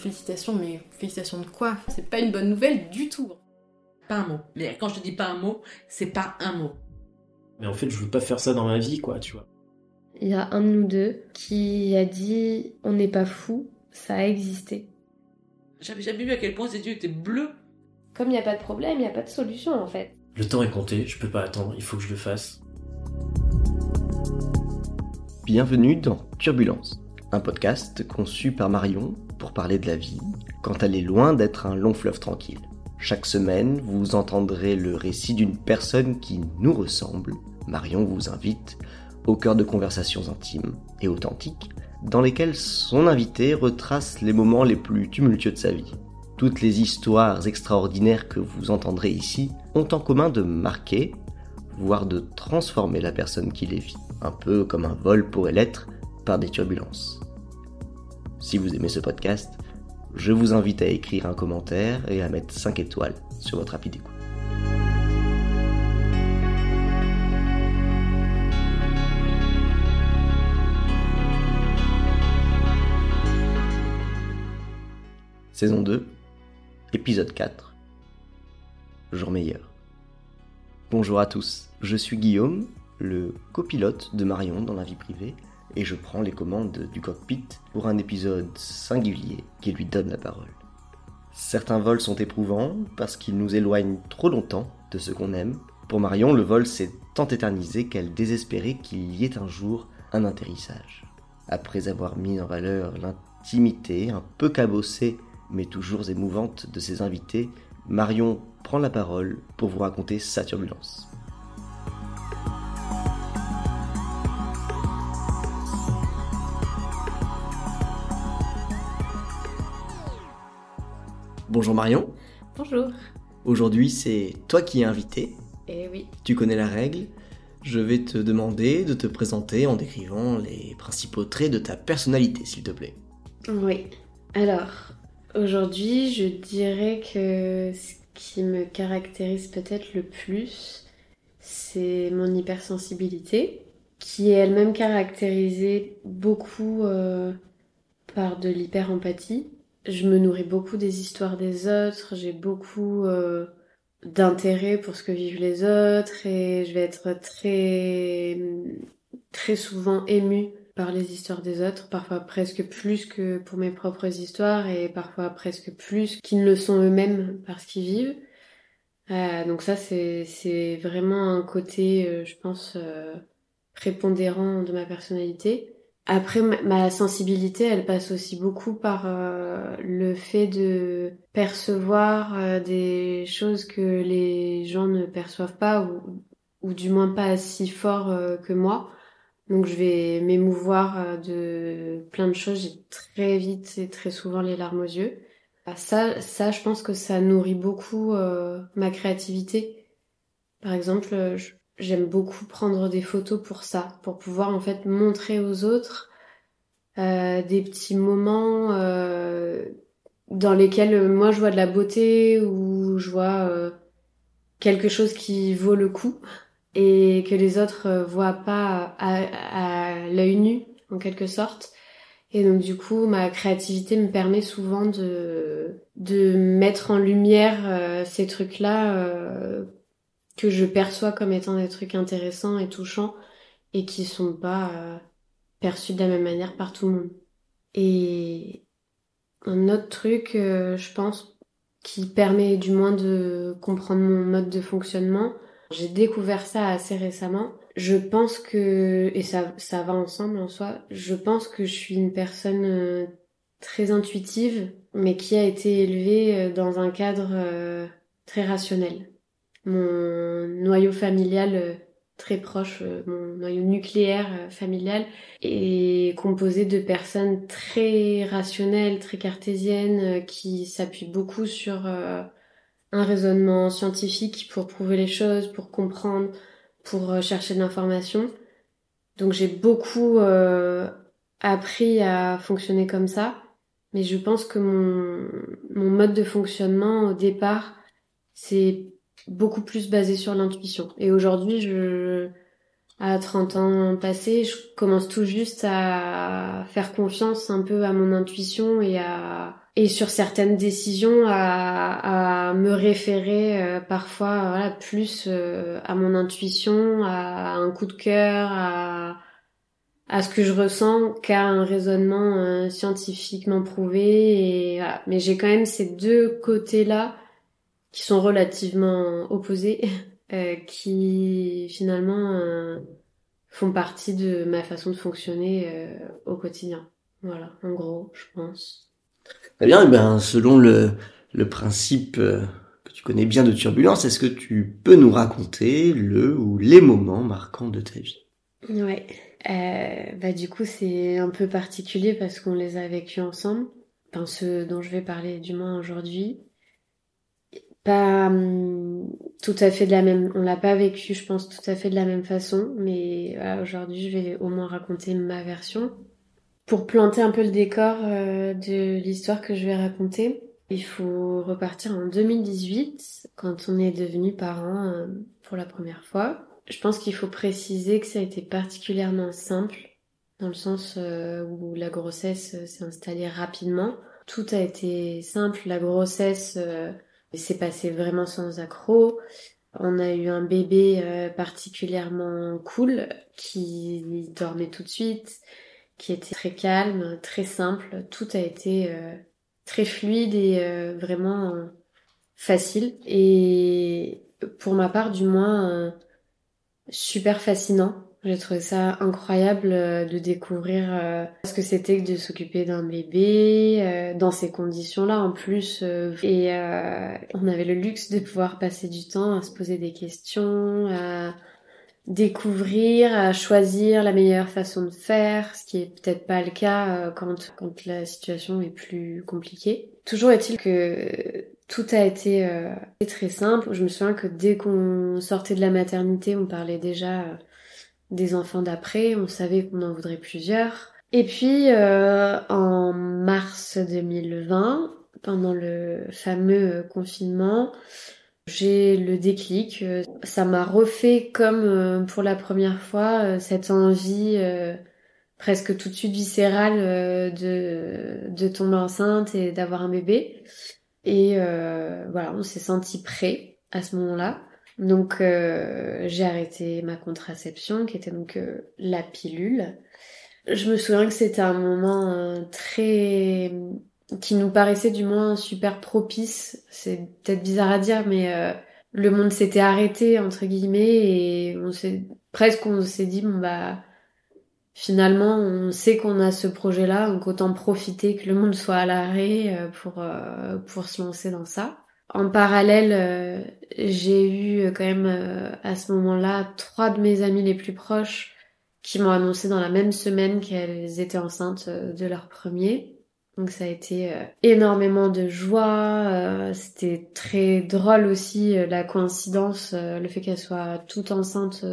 Félicitations, mais félicitations de quoi? C'est pas une bonne nouvelle du tout. Pas un mot. Mais quand je te dis pas un mot, c'est pas un mot. Mais en fait, je veux pas faire ça dans ma vie, quoi, tu vois. Il y a un de nous deux qui a dit on n'est pas fou, ça a existé. J'avais jamais vu à quel point ces yeux étaient bleus. Comme il n'y a pas de problème, il n'y a pas de solution en fait. Le temps est compté, je peux pas attendre, il faut que je le fasse. Bienvenue dans Turbulence, un podcast conçu par Marion pour parler de la vie quand elle est loin d'être un long fleuve tranquille. Chaque semaine, vous entendrez le récit d'une personne qui nous ressemble. Marion vous invite au cœur de conversations intimes et authentiques dans lesquelles son invité retrace les moments les plus tumultueux de sa vie. Toutes les histoires extraordinaires que vous entendrez ici ont en commun de marquer, voire de transformer la personne qui les vit, un peu comme un vol pourrait l'être par des turbulences. Si vous aimez ce podcast, je vous invite à écrire un commentaire et à mettre 5 étoiles sur votre rapide écoute. Saison 2, épisode 4. Jour meilleur. Bonjour à tous, je suis Guillaume, le copilote de Marion dans la vie privée, et je prends les commandes du cockpit pour un épisode singulier qui lui donne la parole. Certains vols sont éprouvants parce qu'ils nous éloignent trop longtemps de ce qu'on aime. Pour Marion, le vol s'est tant éternisé qu'elle désespérait qu'il y ait un jour un atterrissage. Après avoir mis en valeur l'intimité un peu cabossée mais toujours émouvante de ses invités, Marion prend la parole pour vous raconter sa turbulence. Bonjour Marion. Bonjour. Aujourd'hui, c'est toi qui es invité. Eh oui. Tu connais la règle. Je vais te demander de te présenter en décrivant les principaux traits de ta personnalité, s'il te plaît. Oui. Alors, aujourd'hui, je dirais que ce qui me caractérise peut-être le plus, c'est mon hypersensibilité, qui est elle-même caractérisée beaucoup euh, par de l'hyper-empathie je me nourris beaucoup des histoires des autres, j'ai beaucoup euh, d'intérêt pour ce que vivent les autres et je vais être très très souvent émue par les histoires des autres, parfois presque plus que pour mes propres histoires et parfois presque plus qu'ils ne le sont eux-mêmes parce qu'ils vivent. Euh, donc ça c'est c'est vraiment un côté, euh, je pense, prépondérant de ma personnalité. Après, ma sensibilité, elle passe aussi beaucoup par euh, le fait de percevoir euh, des choses que les gens ne perçoivent pas ou, ou du moins pas si fort euh, que moi. Donc je vais m'émouvoir de plein de choses, j'ai très vite et très souvent les larmes aux yeux. Ah, ça, ça, je pense que ça nourrit beaucoup ma créativité. Par exemple, je, j'aime beaucoup prendre des photos pour ça, pour pouvoir en fait montrer aux autres euh, des petits moments euh, dans lesquels moi je vois de la beauté ou je vois euh, quelque chose qui vaut le coup et que les autres euh, voient pas à, à l'œil nu en quelque sorte. Et donc du coup, ma créativité me permet souvent de de mettre en lumière euh, ces trucs-là que je perçois comme étant des trucs intéressants et touchants et qui sont pas euh, perçus de la même manière par tout le monde. Et un autre truc, euh, je pense, qui permet du moins de comprendre mon mode de fonctionnement, j'ai découvert ça assez récemment. Je pense que, et ça, ça va ensemble en soi, je pense que je suis une personne euh, très intuitive, mais qui a été élevée dans un cadre très rationnel mon noyau familial euh, très proche, euh, mon noyau nucléaire euh, familial est composé de personnes très rationnelles, très cartésiennes, qui s'appuient beaucoup sur un raisonnement scientifique pour prouver les choses, pour comprendre, pour chercher de l'information. Donc j'ai beaucoup appris à fonctionner comme ça, mais je pense que mon, mon mode de fonctionnement au départ, c'est beaucoup plus basé sur l'intuition. Et aujourd'hui, je à 30 ans passés, je commence tout juste à faire confiance un peu à mon intuition et à et sur certaines décisions à, à me référer euh, parfois voilà plus euh, à mon intuition, à un coup de cœur, à à ce que je ressens qu'à un raisonnement euh, scientifiquement prouvé et mais j'ai quand même ces deux côtés-là qui sont relativement opposés euh, qui finalement euh, font partie de ma façon de fonctionner euh, au quotidien. Voilà, en gros, je pense. Très bien, eh bien, selon le, le principe euh, que tu connais bien de turbulence, est-ce que tu peux nous raconter le ou les moments marquants de ta vie? Ouais. Euh, bah du coup c'est un peu particulier parce qu'on les a vécus ensemble. Enfin ceux dont je vais parler du moins aujourd'hui. Pas hum, tout à fait de la même, on l'a pas vécu je pense tout à fait de la même façon, mais aujourd'hui je vais au moins raconter ma version. Pour planter un peu le décor euh, de l'histoire que je vais raconter, il faut repartir en 2018 quand on est devenu parents euh, pour la première fois. Je pense qu'il faut préciser que ça a été particulièrement simple, dans le sens euh, où la grossesse s'est installée rapidement. Tout a été simple, la grossesse euh, s'est passée vraiment sans accroc. On a eu un bébé particulièrement cool qui dormait tout de suite, qui était très calme, très simple. Tout a été très fluide et vraiment facile. Et pour ma part, du moins, super fascinant. J'ai trouvé ça incroyable euh, de découvrir euh, ce que c'était que de s'occuper d'un bébé euh, dans ces conditions-là en plus. et on avait le luxe de pouvoir passer du temps à se poser des questions, à découvrir, à choisir la meilleure façon de faire, ce qui est peut-être pas le cas quand, quand la situation est plus compliquée. Toujours est-il que tout a été très simple. Je me souviens que dès qu'on sortait de la maternité, on parlait déjà des enfants d'après, on savait qu'on en voudrait plusieurs. Et puis euh, en mars 2020, pendant le fameux confinement, j'ai le déclic. Ça m'a refait comme pour la première fois cette envie presque tout de suite viscérale de, de tomber enceinte et d'avoir un bébé. Et euh, voilà, on s'est senti prêt à ce moment-là. Donc euh, j'ai arrêté ma contraception, qui était donc euh, la pilule. Je me souviens que c'était un moment très qui nous paraissait du moins super propice. C'est peut-être bizarre à dire, mais le monde s'était arrêté entre guillemets et on s'est presque on s'est dit bon bah finalement, on sait qu'on a ce projet-là, donc autant profiter que le monde soit à l'arrêt euh, pour, euh, pour se lancer dans ça. En parallèle, euh, j'ai eu quand même à ce moment-là trois de mes amies les plus proches qui m'ont annoncé dans la même semaine qu'elles étaient enceintes de leur premier. Donc ça a été énormément de joie, c'était très drôle aussi la coïncidence, le fait qu'elles soient toutes enceintes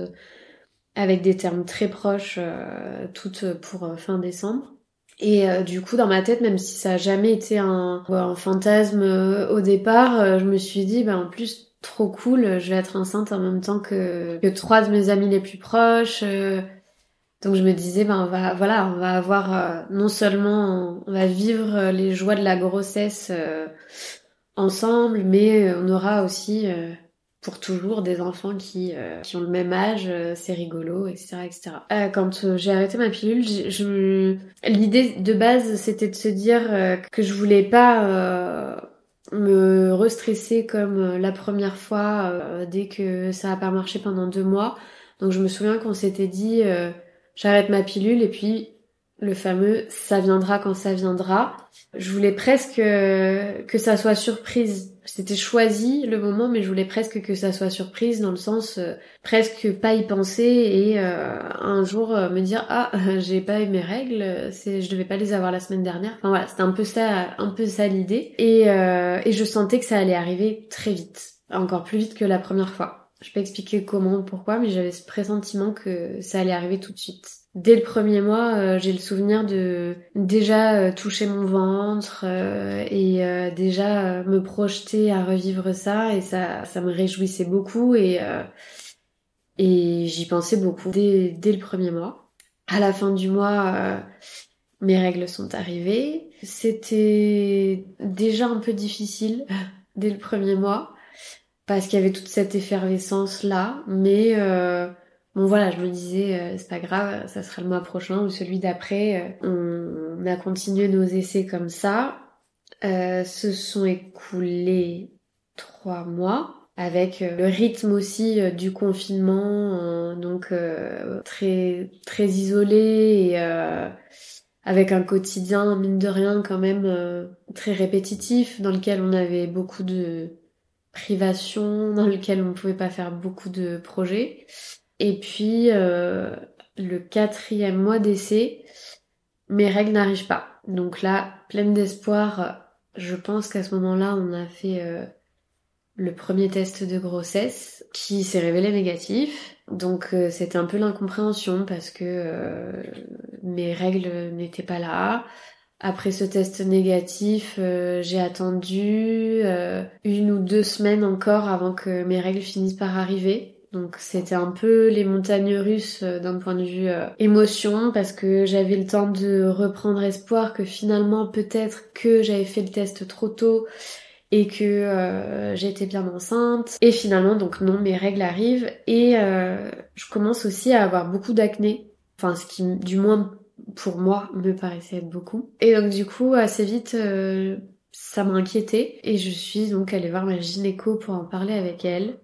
avec des termes très proches, euh, toutes pour euh, fin décembre. Et euh, du coup, dans ma tête, même si ça a jamais été un, un fantasme au départ, je me suis dit, bah, en plus, trop cool, je vais être enceinte en même temps que, que trois de mes amis les plus proches. donc je me disais, ben on va, voilà, on va avoir non seulement, on va vivre les joies de la grossesse ensemble, mais on aura aussi pour toujours des enfants qui, euh, qui ont le même âge, euh, c'est rigolo, etc. etc. Euh, quand euh, j'ai arrêté ma pilule, je, l'idée de base c'était de se dire que je voulais pas me restresser comme la première fois dès que ça a pas marché pendant deux mois. Donc je me souviens qu'on s'était dit j'arrête ma pilule et puis le fameux ça viendra quand ça viendra. Je voulais presque que ça soit surprise c'était choisi le moment, mais je voulais presque que ça soit surprise dans le sens euh, presque pas y penser et euh, un jour euh, me dire ah j'ai pas eu mes règles, c'est je devais pas les avoir la semaine dernière. Enfin voilà, c'était un peu ça, un peu ça l'idée et et je sentais que ça allait arriver très vite, encore plus vite que la première fois. Je peux expliquer comment, pourquoi, mais j'avais ce pressentiment que ça allait arriver tout de suite. Dès le premier mois, euh, j'ai le souvenir de déjà euh, toucher mon ventre euh, et déjà me projeter à revivre ça et ça, ça me réjouissait beaucoup et Et j'y pensais beaucoup dès, dès le premier mois. À la fin du mois, euh, mes règles sont arrivées. C'était déjà un peu difficile dès le premier mois parce qu'il y avait toute cette effervescence là, mais euh, bon voilà, je me disais euh, c'est pas grave, ça sera le mois prochain ou celui d'après. Euh, on a continué nos essais comme ça. Euh, se sont écoulés trois mois avec le rythme aussi du confinement, euh, donc très très isolé et avec un quotidien mine de rien quand même très répétitif dans lequel on avait beaucoup de privations, dans lequel on ne pouvait pas faire beaucoup de projets. Et puis le quatrième mois d'essai, mes règles n'arrivent pas. Donc là, pleine d'espoir, je pense qu'à ce moment-là, on a fait le premier test de grossesse qui s'est révélé négatif. Donc euh, c'était un peu l'incompréhension parce que euh, mes règles n'étaient pas là. Après ce test négatif, euh, j'ai attendu une ou deux semaines encore avant que mes règles finissent par arriver. Donc c'était un peu les montagnes russes d'un point de vue émotion parce que j'avais le temps de reprendre espoir que finalement peut-être que j'avais fait le test trop tôt et que euh, j'étais bien enceinte. Et finalement, donc non, mes règles arrivent et euh, je commence aussi à avoir beaucoup d'acné. Enfin, ce qui, du moins pour moi, me paraissait être beaucoup. Et donc du coup, assez vite, euh, ça m'a inquiété et je suis donc allée voir ma gynéco pour en parler avec elle.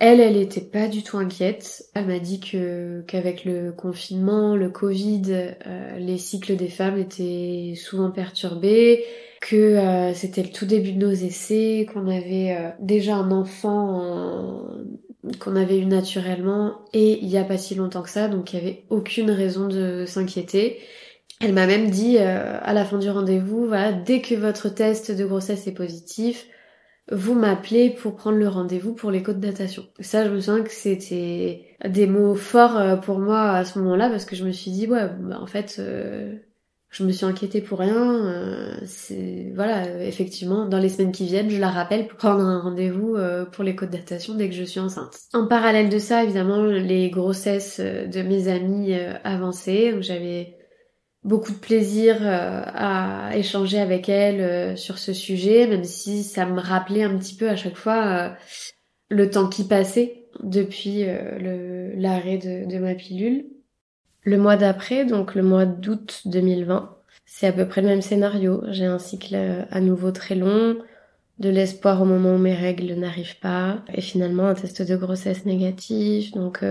Elle, elle était pas du tout inquiète. Elle m'a dit que qu'avec le confinement, le Covid, euh, les cycles des femmes étaient souvent perturbés, que euh, c'était le tout début de nos essais, qu'on avait euh, déjà un enfant qu'on avait eu naturellement et il y a pas si longtemps que ça, donc il y avait aucune raison de s'inquiéter. Elle m'a même dit à la fin du rendez-vous, voilà, dès que votre test de grossesse est positif, vous m'appelez pour prendre le rendez-vous pour l'écho de datation. Ça, je me souviens que c'était des mots forts euh, pour moi à ce moment-là parce que je me suis dit, ouais, bah, en fait, euh, je me suis inquiétée pour rien. Euh, c'est voilà, effectivement, dans les semaines qui viennent, je la rappelle pour prendre un rendez-vous pour l'écho de datation dès que je suis enceinte. En parallèle de ça, évidemment, les grossesses de mes amis avançaient. J'avais beaucoup de plaisir euh, à échanger avec elle euh, sur ce sujet, même si ça me rappelait un petit peu à chaque fois euh, le temps qui passait depuis l'arrêt de, de, ma pilule. Le mois d'après, donc le mois d'août 2020, c'est à peu près le même scénario. J'ai un cycle à nouveau très long, de l'espoir au moment où mes règles n'arrivent pas, et finalement un test de grossesse négatif. Donc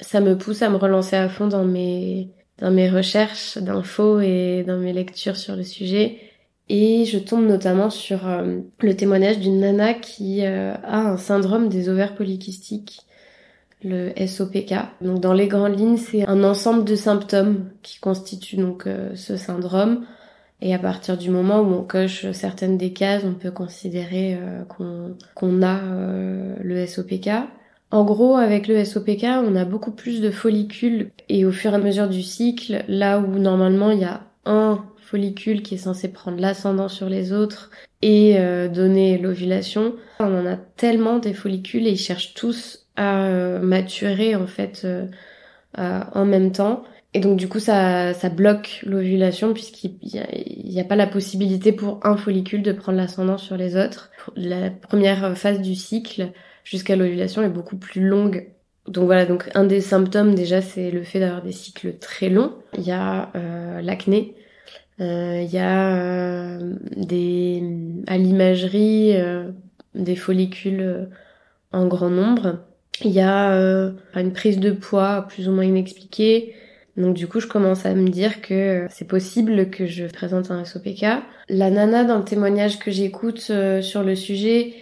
ça me pousse à me relancer à fond dans mes dans mes recherches d'infos et dans mes lectures sur le sujet. Et je tombe notamment sur euh, le témoignage d'une nana qui euh, a un syndrome des ovaires polykystiques, le SOPK. Donc dans les grandes lignes, c'est un ensemble de symptômes qui constituent donc euh, ce syndrome. Et à partir du moment où on coche certaines des cases, on peut considérer qu'on a le SOPK. En gros, avec le SOPK, on a beaucoup plus de follicules et au fur et à mesure du cycle, là où normalement il y a un follicule qui est censé prendre l'ascendant sur les autres et euh, donner l'ovulation, on en a tellement des follicules et ils cherchent tous à euh, maturer en fait euh, en même temps. Et donc du coup ça, ça bloque l'ovulation puisqu'il n'y a, a, pas la possibilité pour un follicule de prendre l'ascendant sur les autres. La première phase du cycle, jusqu'à l'ovulation est beaucoup plus longue. Donc voilà, donc un des symptômes déjà c'est le fait d'avoir des cycles très longs. Il y a euh, l'acné, euh, il y a euh, des à l'imagerie des follicules en grand nombre. Il y a une prise de poids plus ou moins inexpliquée. Donc du coup, je commence à me dire que c'est possible que je présente un SOPK. La nana dans le témoignage que j'écoute sur le sujet,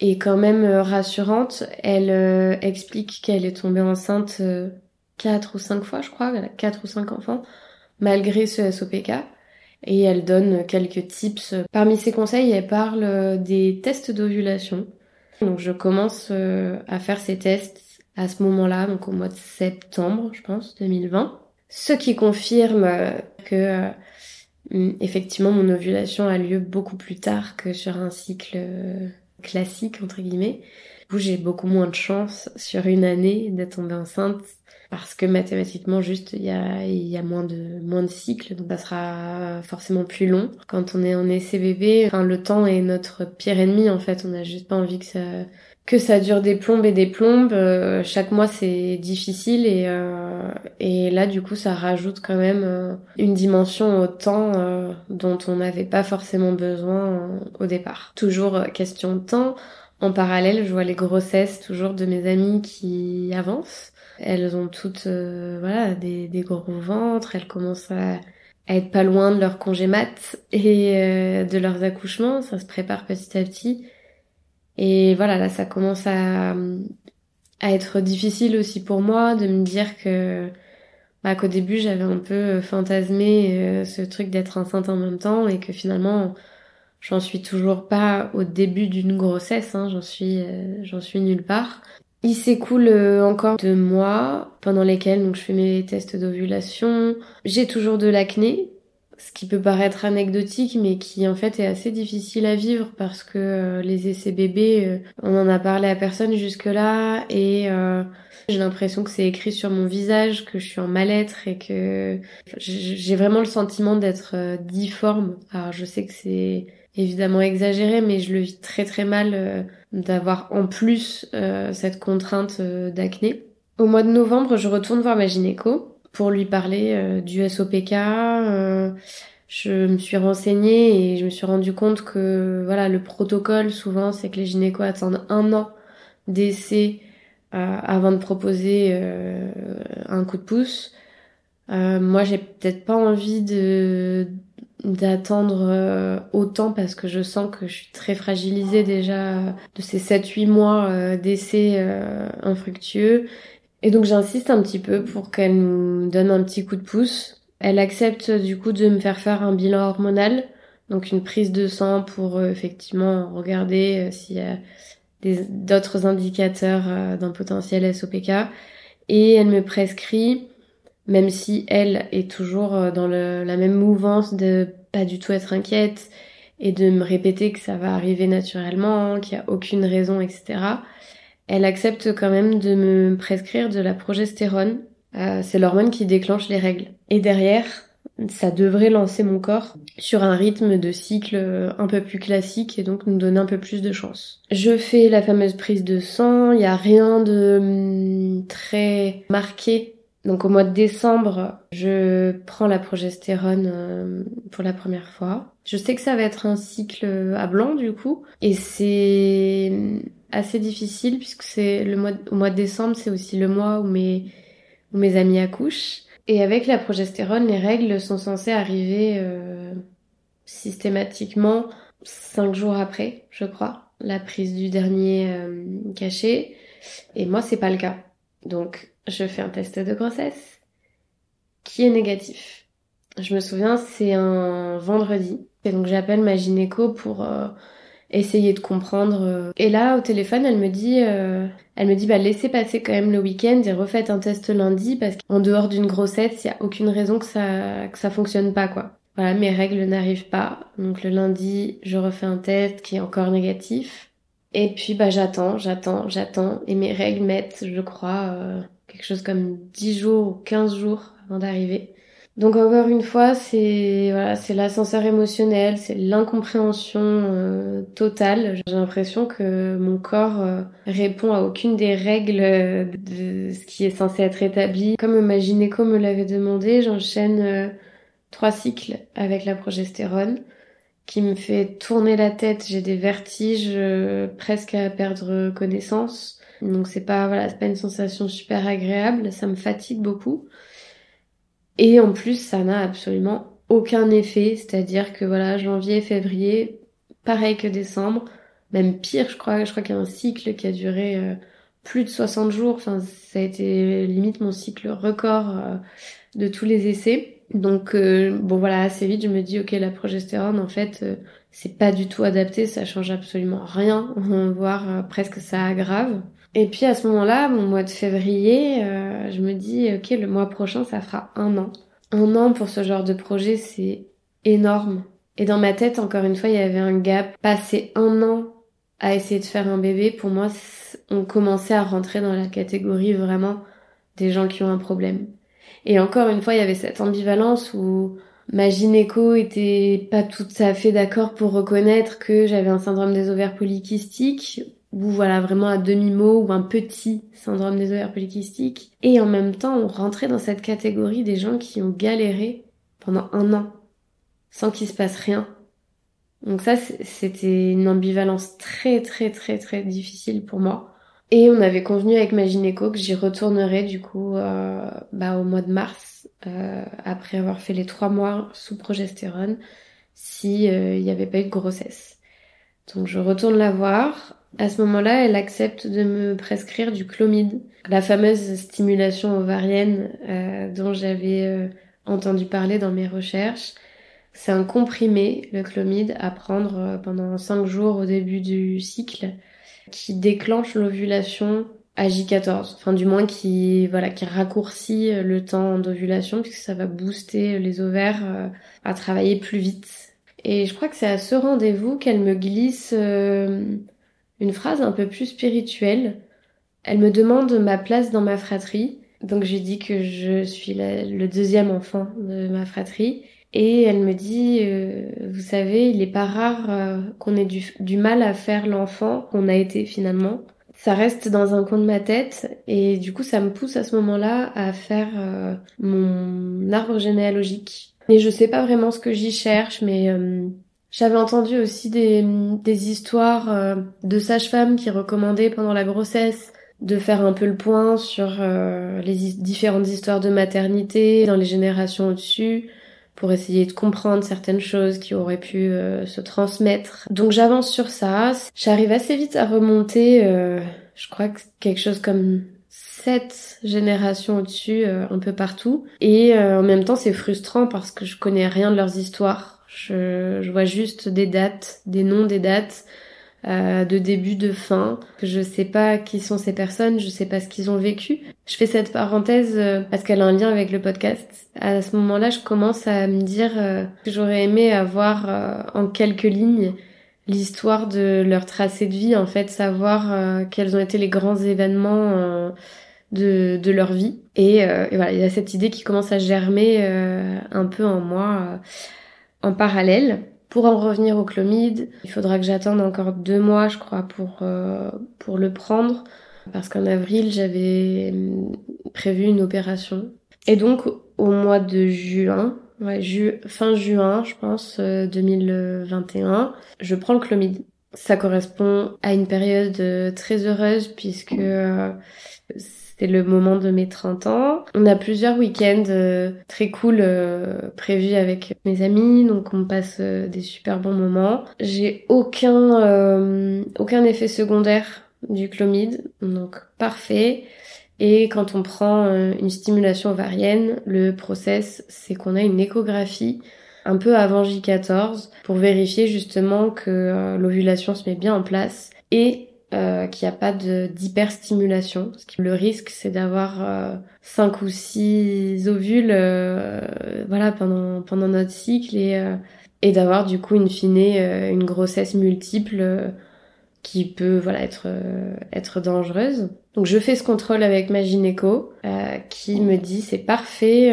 et quand même euh, rassurante. Elle euh, explique qu'elle est tombée enceinte euh, quatre ou cinq fois, je crois, elle a quatre ou cinq enfants, malgré ce SOPK. Et elle donne quelques tips. Parmi ses conseils, elle parle des tests d'ovulation. Donc je commence à faire ces tests à ce moment-là, donc au mois de septembre, je pense, 2020. Ce qui confirme que effectivement mon ovulation a lieu beaucoup plus tard que sur un cycle classique entre guillemets. Du coup, j'ai beaucoup moins de chance sur une année d'être tombée enceinte parce que mathématiquement juste il y a y a moins de moins de cycles donc ça sera forcément plus long quand on est en essai bébé enfin le temps est notre pire ennemi en fait on a juste pas envie que ça que ça dure des plombes et des plombes euh, chaque mois c'est difficile et euh, et là du coup ça rajoute quand même euh, une dimension au temps dont on n'avait pas forcément besoin au départ. Toujours question de temps. En parallèle je vois les grossesses toujours de mes amis qui avancent. Elles ont toutes euh, voilà des, des, gros ventres, elles commencent à, à, être pas loin de leur congé mat et euh, de leurs accouchements, ça se prépare petit à petit. Et voilà, là ça commence à, à être difficile aussi pour moi de me dire que bah, qu'au début j'avais un peu fantasmé euh, ce truc d'être enceinte en même temps et que finalement j'en suis toujours pas au début d'une grossesse, hein, j'en suis j'en suis nulle part. Il s'écoule euh, encore deux mois pendant lesquels donc je fais mes tests d'ovulation. J'ai toujours de l'acné, ce qui peut paraître anecdotique mais qui en fait est assez difficile à vivre parce que euh, les essais bébés, euh, on en a parlé à personne jusque-là et j'ai l'impression que c'est écrit sur mon visage, que je suis en mal-être et que j'ai vraiment le sentiment d'être difforme. Alors je sais que c'est évidemment exagéré, mais je le vis très très mal euh, d'avoir en plus euh, cette contrainte euh, d'acné. Au mois de novembre, je retourne voir ma gynéco pour lui parler du SOPK. je me suis renseignée et je me suis rendu compte que voilà le protocole souvent c'est que les gynécos attendent un an d'essai avant de proposer un coup de pouce. moi, j'ai peut-être pas envie d'attendre euh, autant parce que je sens que je suis très fragilisée déjà de ces 7-8 mois euh, d'essai euh, infructueux. Et donc j'insiste un petit peu pour qu'elle nous donne un petit coup de pouce. Elle accepte du coup de me faire faire un bilan hormonal, donc une prise de sang pour effectivement regarder s'il y a d'autres indicateurs d'un potentiel SOPK. Et elle me prescrit même si elle est toujours euh, dans la même mouvance de pas du tout être inquiète et de me répéter que ça va arriver naturellement, qu'il n'y a aucune raison, etc. Elle accepte quand même de me prescrire de la progestérone. Euh, c'est l'hormone qui déclenche les règles. Et derrière, ça devrait lancer mon corps sur un rythme de cycle un peu plus classique et donc nous donner un peu plus de chance. Je fais la fameuse prise de sang, il n'y a rien de hum, très marqué donc au mois de décembre, je prends la progestérone euh, pour la première fois. Je sais que ça va être un cycle à blanc du coup, et c'est assez difficile puisque c'est le mois au mois de décembre, c'est aussi le mois où mes où mes amis accouchent. Et avec la progestérone, les règles sont censées arriver euh, systématiquement cinq jours après, je crois, la prise du dernier euh, cachet. Et moi, c'est pas le cas. Donc je fais un test de grossesse qui est négatif. Je me souviens, c'est un vendredi. Et donc j'appelle ma gynéco pour euh, essayer de comprendre. Euh. Et là, au téléphone, elle me dit, euh, elle me dit, bah laissez passer quand même le week-end et refaites un test lundi parce qu'en dehors d'une grossesse, il y a aucune raison que ça que ça fonctionne pas quoi. Voilà, mes règles n'arrivent pas. Donc le lundi, je refais un test qui est encore négatif. Et puis bah j'attends, j'attends, j'attends et mes règles mettent, je crois, quelque chose comme 10 jours ou 15 jours avant d'arriver. Donc encore une fois, c'est voilà, c'est l'ascenseur émotionnel, c'est l'incompréhension euh, totale. J'ai l'impression que mon corps euh, répond à aucune des règles de ce qui est censé être établi. Comme ma gynéco me l'avait demandé, j'enchaîne euh, trois cycles avec la progestérone qui me fait tourner la tête, j'ai des vertiges presque à perdre connaissance. Donc c'est pas voilà, c'est pas une sensation super agréable, ça me fatigue beaucoup. Et en plus, ça n'a absolument aucun effet, c'est-à-dire que voilà, janvier, février, pareil que décembre, même pire, je crois, je crois qu'il y a un cycle qui a duré euh, plus de 60 jours, enfin ça a été limite mon cycle record euh, de tous les essais. Donc euh, bon voilà, assez vite je me dis ok la progestérone en fait c'est pas du tout adapté, ça change absolument rien, voire presque ça aggrave. Et puis à ce moment-là, mon mois de février, euh, je me dis, ok, le mois prochain, ça fera un an. Un an pour ce genre de projet, c'est énorme. Et dans ma tête, encore une fois, il y avait un gap. Passer un an à essayer de faire un bébé, pour moi, on commençait à rentrer dans la catégorie vraiment des gens qui ont un problème. Et encore une fois, il y avait cette ambivalence où ma gynéco était pas tout à fait d'accord pour reconnaître que j'avais un syndrome des ovaires polykystiques, ou voilà, vraiment un demi-mot, ou un petit syndrome des ovaires polykystiques. Et en même temps, on rentrait dans cette catégorie des gens qui ont galéré pendant un an, sans qu'il se passe rien. Donc ça, c'était une ambivalence très très très très difficile pour moi. Et on avait convenu avec ma gynéco que j'y retournerais du coup euh, bah, au mois de mars, euh, après avoir fait les trois mois sous progestérone, si euh, il n'y avait pas eu de grossesse. Donc je retourne la voir. À ce moment-là, elle accepte de me prescrire du clomide, la fameuse stimulation ovarienne euh, dont j'avais euh, entendu parler dans mes recherches. C'est un comprimé, le clomide, à prendre pendant cinq jours au début du cycle qui déclenche l'ovulation à J14, enfin du moins qui voilà qui raccourcit le temps d'ovulation puisque ça va booster les ovaires euh, à travailler plus vite. Et je crois que c'est à ce rendez-vous qu'elle me glisse euh, une phrase un peu plus spirituelle. Elle me demande ma place dans ma fratrie. Donc je dis que je suis le deuxième enfant de ma fratrie et elle me dit, euh, vous savez, il est pas rare euh, qu'on ait du, mal à faire l'enfant qu'on a été finalement. Ça reste dans un coin de ma tête et du coup ça me pousse à ce moment-là à faire euh, mon arbre généalogique. Et je sais pas vraiment ce que j'y cherche, mais j'avais entendu aussi des, des histoires de sages-femmes qui recommandaient pendant la grossesse de faire un peu le point sur les différentes histoires de maternité dans les générations au-dessus, pour essayer de comprendre certaines choses qui auraient pu euh, se transmettre. Donc j'avance sur ça. J'arrive assez vite à remonter, euh, je crois que quelque chose comme sept générations au-dessus, euh, un peu partout. Et en même temps, c'est frustrant parce que je connais rien de leurs histoires. Je, je vois juste des dates, des noms des dates. Euh, de début, de fin. Je sais pas qui sont ces personnes, je sais pas ce qu'ils ont vécu. Je fais cette parenthèse euh, parce qu'elle a un lien avec le podcast. À ce moment-là, je commence à me dire euh, que j'aurais aimé avoir en quelques lignes l'histoire de leur tracé de vie, en fait, savoir quels ont été les grands événements de, de leur vie. Et, et, voilà, il y a cette idée qui commence à germer un peu en moi en parallèle. Pour en revenir au clomide, il faudra que j'attende encore deux mois, je crois, pour, euh, pour le prendre. Parce qu'en avril, j'avais hum, prévu une opération. Et donc, au mois de juin, fin juin, je pense, 2021, euh, je prends le clomide. Ça correspond à une période euh, très heureuse puisque c'était le moment de mes 30 ans. On a plusieurs week-ends euh, très cool euh, prévus avec mes amis, donc on passe euh, des super bons moments. J'ai aucun aucun effet secondaire du clomide, donc parfait. Et quand on prend une stimulation ovarienne, le process, c'est qu'on a une échographie un peu avant J14 pour vérifier justement que l'ovulation se met bien en place et euh, qu'il n'y a pas d'hyperstimulation. Le risque, c'est d'avoir euh, cinq ou six ovules euh, voilà, pendant, pendant notre cycle et, euh, et d'avoir du coup une fine une grossesse multiple qui peut voilà être être dangereuse. Donc je fais ce contrôle avec ma gynéco qui me dit c'est parfait,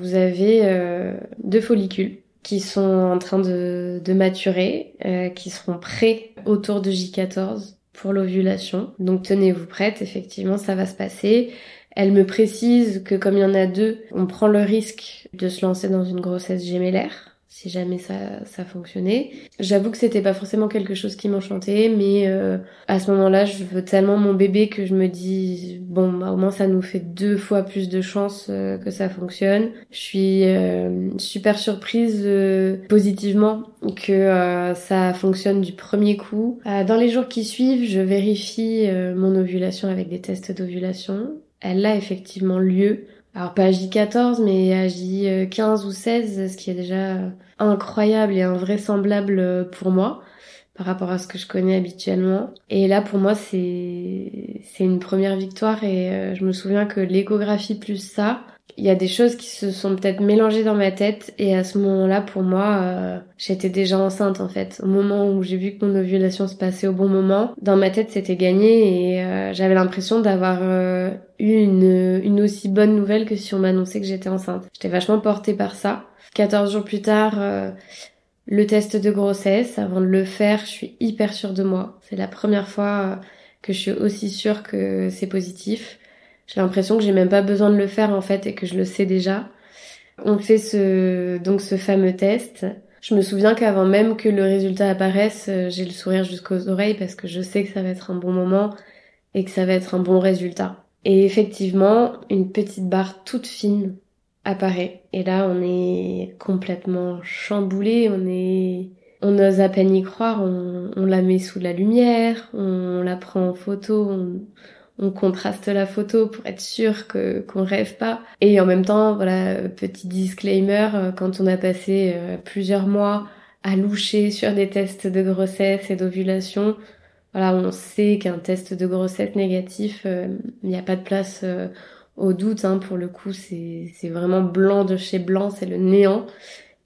vous avez deux follicules qui sont en train de, de maturer, qui seront prêts autour de J14 pour l'ovulation. Donc tenez-vous prête, effectivement, ça va se passer. Elle me précise que comme il y en a deux, on prend le risque de se lancer dans une grossesse gémellaire si jamais ça, ça fonctionnait. J'avoue que c'était pas forcément quelque chose qui m'enchantait, mais euh, à ce moment-là, je veux tellement mon bébé que je me dis bon, bah, au moins ça nous fait deux fois plus de chances euh, que ça fonctionne. Je suis euh, super surprise positivement que ça fonctionne du premier coup. dans les jours qui suivent, je vérifie mon ovulation avec des tests d'ovulation. Elle a effectivement lieu alors pas à J14 mais à J15 ou 16, ce qui est déjà incroyable et invraisemblable pour moi par rapport à ce que je connais habituellement. Et là pour moi c'est c'est une première victoire et euh, je me souviens que l'échographie plus ça, il y a des choses qui se sont peut-être mélangées dans ma tête et à ce moment-là, pour moi, euh, j'étais déjà enceinte en fait. Au moment où j'ai vu que mon ovulation se passait au bon moment, dans ma tête c'était gagné et euh, j'avais l'impression d'avoir euh, eu une, une aussi bonne nouvelle que si on m'annonçait que j'étais enceinte. J'étais vachement portée par ça. 14 jours plus tard, le test de grossesse. Avant de le faire, je suis hyper sûre de moi. C'est la première fois que je suis aussi sûre que c'est positif. J'ai l'impression que j'ai même pas besoin de le faire en fait et que je le sais déjà. On fait ce donc ce fameux test. Je me souviens qu'avant même que le résultat apparaisse, euh, j'ai le sourire jusqu'aux oreilles parce que je sais que ça va être un bon moment et que ça va être un bon résultat. Et effectivement, une petite barre toute fine apparaît. Et là, on est complètement chamboulé, on est on n'ose à peine y croire, on, on, la met sous la lumière, on la prend en photo, on, on contraste la photo pour être sûr que qu'on rêve pas. Et en même temps, voilà, petit disclaimer, euh, quand on a passé euh, plusieurs mois à loucher sur des tests de grossesse et d'ovulation, voilà, on sait qu'un test de grossesse négatif, euh, il n'y a pas de place au doute. Hein, pour le coup, c'est c'est vraiment blanc de chez blanc, c'est le néant.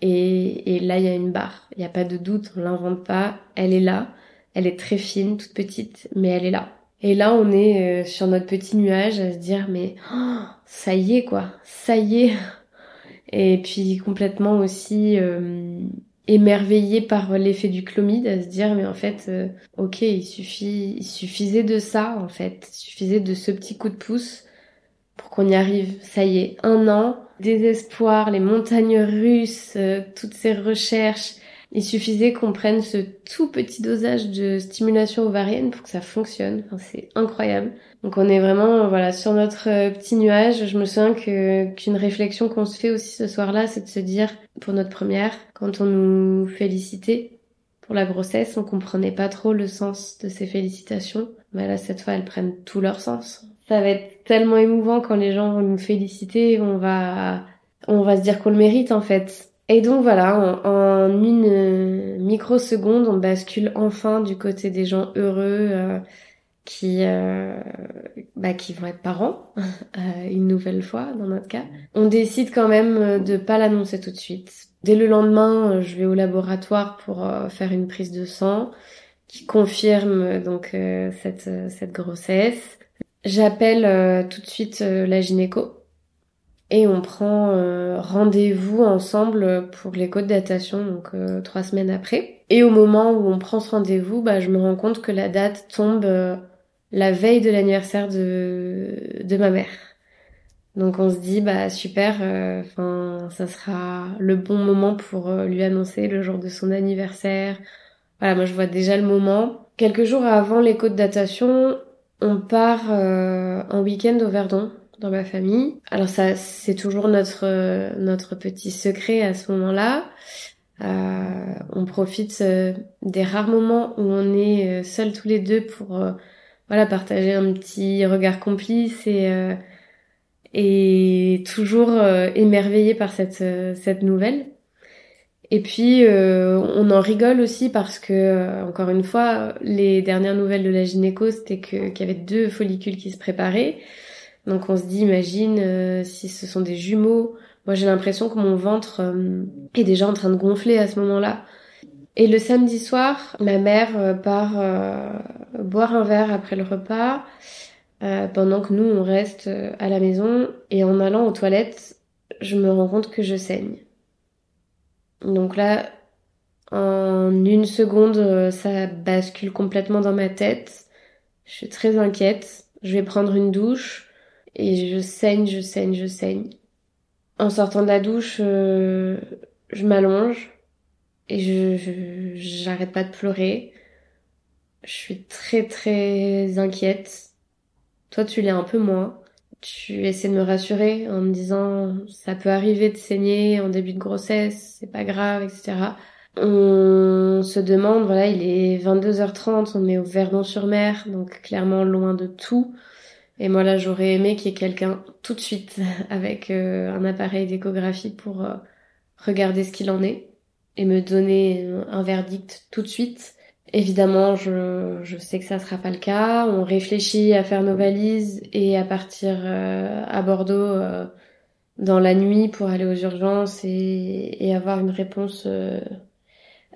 Et, et là, il y a une barre. Il n'y a pas de doute, on l'invente pas. Elle est là. Elle est très fine, toute petite, mais elle est là. Et là, on est euh, sur notre petit nuage à se dire, mais oh, ça y est, quoi, ça y est. Et puis complètement aussi euh, émerveillé par l'effet du chlomide, à se dire, mais en fait, euh, ok, il suffit, il suffisait de ça, en fait, suffisait de ce petit coup de pouce pour qu'on y arrive. Ça y est, un an, désespoir, les montagnes russes, toutes ces recherches, il suffisait qu'on prenne ce tout petit dosage de stimulation ovarienne pour que ça fonctionne. Enfin, c'est incroyable. Donc on est vraiment voilà sur notre euh, petit nuage. Je me souviens que qu'une réflexion qu'on se fait aussi ce soir-là, c'est de se dire pour notre première, quand on nous félicitait pour la grossesse, on comprenait pas trop le sens de ces félicitations. Mais là cette fois, elles prennent tout leur sens. Ça va être tellement émouvant quand les gens vont nous féliciter, on va on va se dire qu'on le mérite en fait. Et donc voilà, en, une euh, microseconde, on bascule enfin du côté des gens heureux euh, qui euh, bah, qui vont être parents une nouvelle fois dans notre cas. On décide quand même de pas l'annoncer tout de suite. Dès le lendemain, je vais au laboratoire pour faire une prise de sang qui confirme donc cette cette grossesse. J'appelle tout de suite la gynéco et on prend euh, rendez-vous ensemble pour l'écho de datation, donc euh, trois semaines après. Et au moment où on prend ce rendez-vous, bah, je me rends compte que la date tombe euh, la veille de l'anniversaire de, de ma mère. Donc on se dit bah super, enfin ça sera le bon moment pour lui annoncer le jour de son anniversaire. Voilà, moi je vois déjà le moment. Quelques jours avant l'écho de datation, on part en week-end au Verdon dans ma famille. Alors ça, c'est toujours notre notre petit secret à ce moment-là. Euh, on profite euh, des rares moments où on est euh, seuls tous les deux pour euh, voilà partager un petit regard complice et et toujours émerveillé par cette cette nouvelle. Et puis on en rigole aussi parce que encore une fois, les dernières nouvelles de la gynéco, c'était qu'il y avait deux follicules qui se préparaient. Donc on se dit, imagine euh, si ce sont des jumeaux. Moi j'ai l'impression que mon ventre euh, est déjà en train de gonfler à ce moment-là. Et le samedi soir, ma mère euh, part boire un verre après le repas, pendant que nous on reste à la maison. Et en allant aux toilettes, je me rends compte que je saigne. Donc là, en une seconde, ça bascule complètement dans ma tête. Je suis très inquiète. Je vais prendre une douche. Et je saigne, je saigne, je saigne. En sortant de la douche, euh, je m'allonge et je j'arrête pas de pleurer. Je suis très très inquiète. Toi, tu l'es un peu moins. Tu essaies de me rassurer en me disant ça peut arriver de saigner en début de grossesse, c'est pas grave, etc. On se demande, voilà, il est 22h30, on est au Verdon-sur-Mer, donc clairement loin de tout. Et moi là, j'aurais aimé qu'il y ait quelqu'un tout de suite avec euh, un appareil d'échographie pour euh, regarder ce qu'il en est et me donner un verdict tout de suite. Évidemment, je, je sais que ça sera pas le cas. On réfléchit à faire nos valises et à partir euh, à Bordeaux dans la nuit pour aller aux urgences et, et avoir une réponse euh,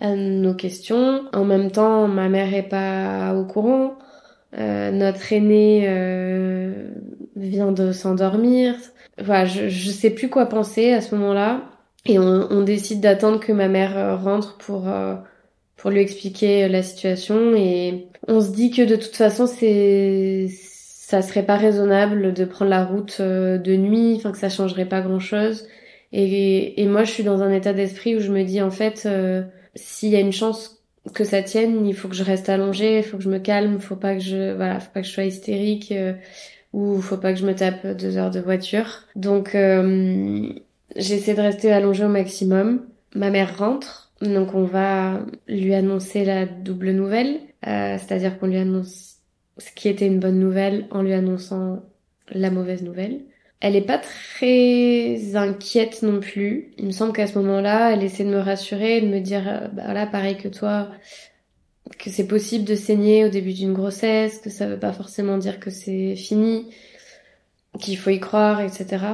à nos questions. En même temps, ma mère est pas au courant. Euh, notre aîné euh, vient de s'endormir. Voilà, je, je sais plus quoi penser à ce moment-là. Et on, on décide d'attendre que ma mère euh, rentre pour euh, pour lui expliquer la situation. Et on se dit que de toute façon, c'est ça serait pas raisonnable de prendre la route de nuit, enfin que ça changerait pas grand-chose. Et, et moi, je suis dans un état d'esprit où je me dis en fait, s'il y a une chance que ça tienne, il faut que je reste allongée, il faut que je me calme, faut pas que je, voilà, faut pas que je sois hystérique, euh, ou faut pas que je me tape deux heures de voiture. Donc, euh, j'essaie de rester allongée au maximum. Ma mère rentre, donc on va lui annoncer la double nouvelle, euh, c'est-à-dire qu'on lui annonce ce qui était une bonne nouvelle en lui annonçant la mauvaise nouvelle. Elle est pas très inquiète non plus. Il me semble qu'à ce moment-là, elle essaie de me rassurer, de me dire, euh, bah voilà, pareil que toi, que c'est possible de saigner au début d'une grossesse, que ça veut pas forcément dire que c'est fini, qu'il faut y croire, etc.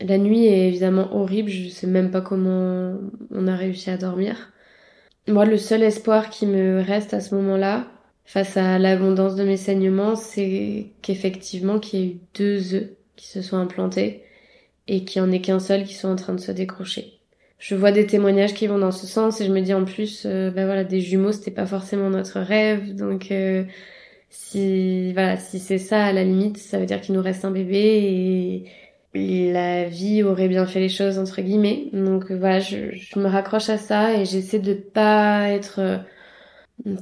La nuit est évidemment horrible, je sais même pas comment on a réussi à dormir. Moi, le seul espoir qui me reste à ce moment-là, face à l'abondance de mes saignements, c'est qu'effectivement, qu'il y ait eu deux œufs qui se sont implantés et qu'il n'y en ait qu'un seul qui soit en train de se décrocher. Je vois des témoignages qui vont dans ce sens et je me dis en plus, euh, ben voilà, des jumeaux, c'était pas forcément notre rêve, donc euh, si voilà, si c'est ça à la limite, ça veut dire qu'il nous reste un bébé et la vie aurait bien fait les choses entre guillemets. Donc voilà, je, je me raccroche à ça et j'essaie de pas être euh,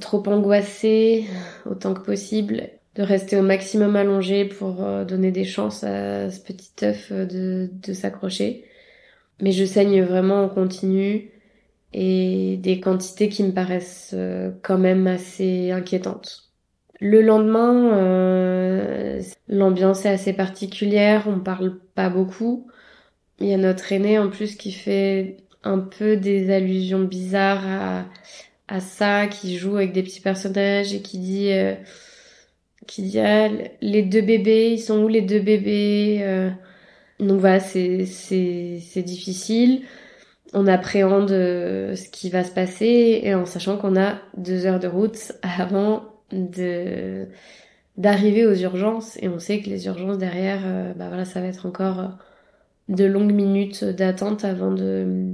trop angoissée autant que possible, de rester au maximum allongée pour euh, donner des chances à ce petit œuf euh, de, de s'accrocher. Mais je saigne vraiment en continu et des quantités qui me paraissent euh, quand même assez inquiétantes. Le lendemain, l'ambiance est assez particulière, on parle pas beaucoup. Il y a notre aîné en plus qui fait un peu des allusions bizarres à, à ça, qui joue avec des petits personnages et qui dit, qui dit ah, les deux bébés, ils sont où les deux bébés euh. Donc voilà, c'est c'est difficile. On appréhende euh, ce qui va se passer et en sachant qu'on a deux heures de route avant de d'arriver aux urgences et on sait que les urgences derrière, euh, bah voilà, ça va être encore de longues minutes d'attente avant de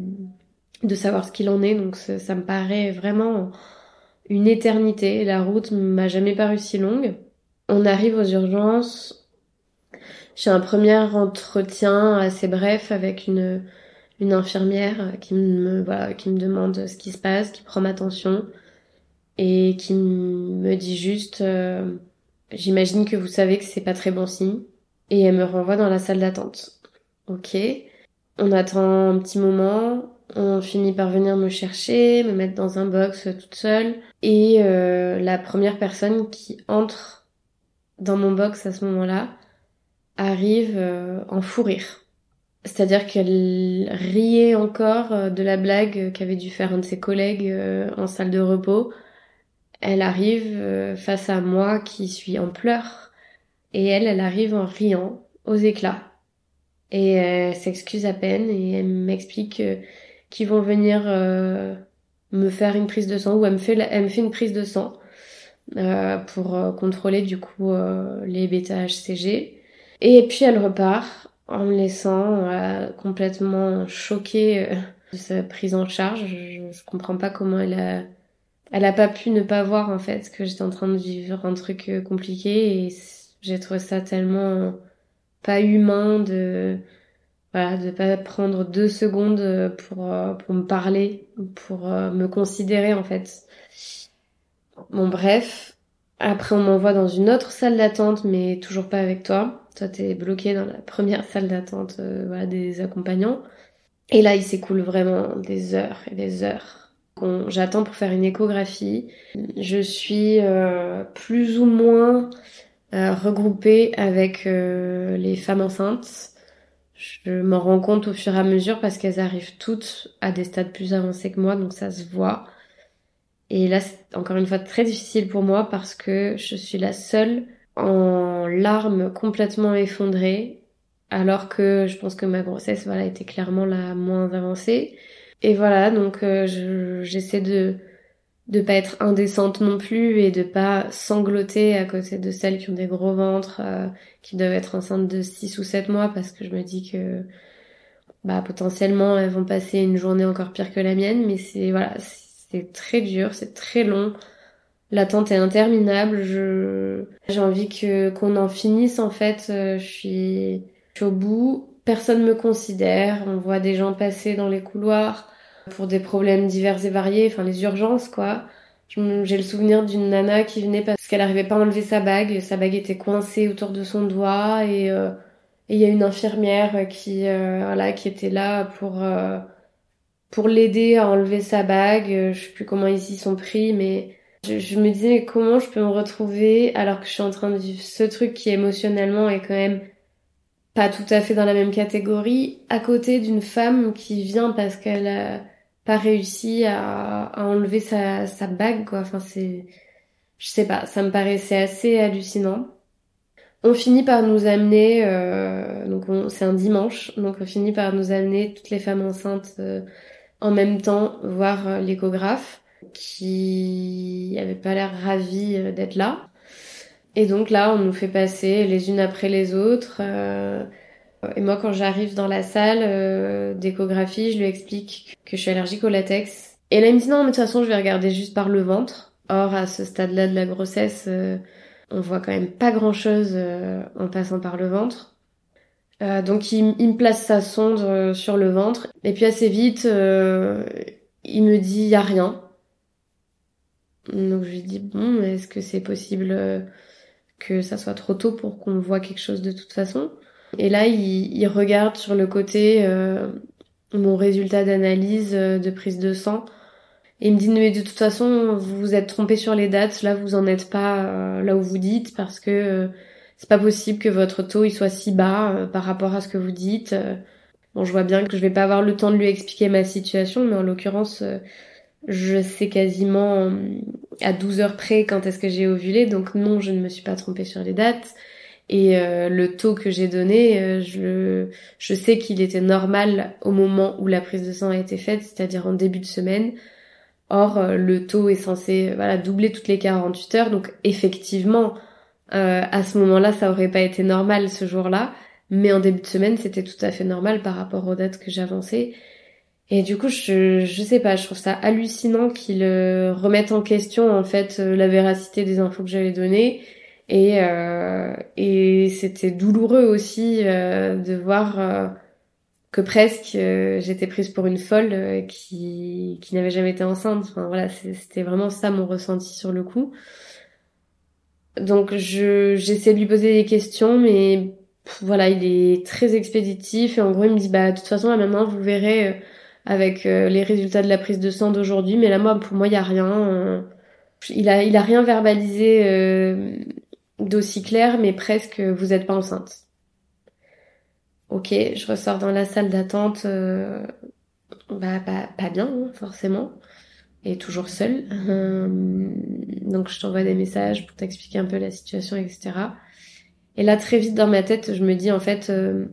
de savoir ce qu'il en est. Donc ça, ça me paraît vraiment une éternité. La route m'a jamais paru si longue. On arrive aux urgences. J'ai un premier entretien assez bref avec une une infirmière qui me voilà, qui me demande ce qui se passe, qui prend ma tension et qui me dit juste euh, j'imagine que vous savez que c'est pas très bon signe et elle me renvoie dans la salle d'attente. OK. On attend un petit moment, on finit par venir me chercher, me mettre dans un box toute seule et euh, la première personne qui entre dans mon box à ce moment-là arrive euh, en fou rire. C'est-à-dire qu'elle riait encore euh, de la blague qu'avait dû faire un de ses collègues euh, en salle de repos. Elle arrive face à moi qui suis en pleurs et elle, elle arrive en riant aux éclats. Et elle s'excuse à peine et elle m'explique qu'ils vont venir me faire une prise de sang ou elle me fait, elle me fait une prise de sang pour contrôler du coup les bêta-HCG. Et puis elle repart en me laissant euh, complètement choquée euh, de sa prise en charge. Je, je, comprends pas comment elle a, elle a pas pu ne pas voir en fait que j'étais en train de vivre un truc euh, compliqué et j'ai trouvé ça tellement pas humain de voilà de pas prendre deux secondes pour pour me parler pour me considérer en fait bon bref après on m'envoie dans une autre salle d'attente mais toujours pas avec toi toi, t'es bloqué dans la première salle d'attente euh, voilà, des accompagnants. Et là, il s'écoule vraiment des heures et des heures. J'attends pour faire une échographie. Je suis euh, plus ou moins euh, regroupée avec euh, les femmes enceintes. Je m'en rends compte au fur et à mesure parce qu'elles arrivent toutes à des stades plus avancés que moi, donc ça se voit. Et là, c'est encore une fois très difficile pour moi parce que je suis la seule en larmes complètement effondrées alors que je pense que ma grossesse voilà était clairement la moins avancée. Et voilà, donc euh, j'essaie de de pas être indécente non plus et de pas sangloter à côté de celles qui ont des gros ventres, euh, qui doivent être enceintes de 6 ou 7 mois parce que je me dis que bah potentiellement elles vont passer une journée encore pire que la mienne, mais c'est voilà, très dur, c'est très long. L'attente est interminable. Je j'ai envie que qu'on en finisse en fait. Euh, je suis, je suis au bout. Personne me considère. On voit des gens passer dans les couloirs pour des problèmes divers et variés, enfin les urgences quoi. J'ai le souvenir d'une nana qui venait parce qu'elle arrivait pas à enlever sa bague, sa bague était coincée autour de son doigt et euh, il y a une infirmière qui euh, voilà qui était là pour euh, pour l'aider à enlever sa bague. Je sais plus comment ils y sont pris, mais je, je, me disais comment je peux me retrouver alors que je suis en train de vivre ce truc qui émotionnellement est quand même pas tout à fait dans la même catégorie, à côté d'une femme qui vient parce qu'elle a pas réussi à, à enlever sa, sa bague, quoi. Enfin, c'est, je sais pas, ça me paraissait assez hallucinant. On finit par nous amener, euh, donc c'est un dimanche, donc on finit par nous amener toutes les femmes enceintes euh, en même temps voir euh, l'échographe, qui avait pas l'air ravie euh, d'être là. Et donc là, on nous fait passer les unes après les autres. Euh, et moi, quand j'arrive dans la salle d'échographie, je lui explique que je suis allergique au latex. Et là, il me dit non, mais de toute façon, je vais regarder juste par le ventre. Or, à ce stade-là de la grossesse, on voit quand même pas grand-chose en passant par le ventre. Euh, donc, il, il, me place sa sonde sur le ventre. Et puis, assez vite, il me dit, y a rien. Donc, je lui dis, bon, est-ce que c'est possible que ça soit trop tôt pour qu'on voit quelque chose de toute façon? Et là, il, il regarde sur le côté euh, mon résultat d'analyse euh, de prise de sang. Et il me dit, mais de toute façon, vous vous êtes trompé sur les dates, là vous en êtes pas euh, là où vous dites, parce que euh, c'est pas possible que votre taux il soit si bas par rapport à ce que vous dites. Bon, je vois bien que je vais pas avoir le temps de lui expliquer ma situation, mais en l'occurrence, je sais quasiment à 12 heures près quand est-ce que j'ai ovulé, donc non, je ne me suis pas trompée sur les dates. Et euh, le taux que j'ai donné, euh, je, je sais qu'il était normal au moment où la prise de sang a été faite, c'est-à-dire en début de semaine. Or, euh, le taux est censé voilà, doubler toutes les 48 heures, donc effectivement, à ce moment-là, ça aurait pas été normal ce jour-là, mais en début de semaine, c'était tout à fait normal par rapport aux dates que j'avançais. Et du coup, je, je sais pas, je trouve ça hallucinant qu'ils remettent en question en fait la véracité des infos que j'avais données et, euh, et c'était douloureux aussi euh, de voir euh, que presque euh, j'étais prise pour une folle euh, qui, qui n'avait jamais été enceinte. Enfin voilà, c'était vraiment ça mon ressenti sur le coup. Donc je j'essaie de lui poser des questions, mais voilà, il est très expéditif et en gros il me dit bah de toute façon là maintenant vous verrez avec les résultats de la prise de sang d'aujourd'hui, mais là moi pour moi il y a rien. il a il a rien verbalisé d'aussi clair, mais presque vous êtes pas enceinte. Ok, je ressors dans la salle d'attente, euh, bah, bah, pas bien, hein, forcément, et toujours seule. Euh, donc je t'envoie des messages pour t'expliquer un peu la situation, etc. Et là, très vite dans ma tête, je me dis en fait, euh,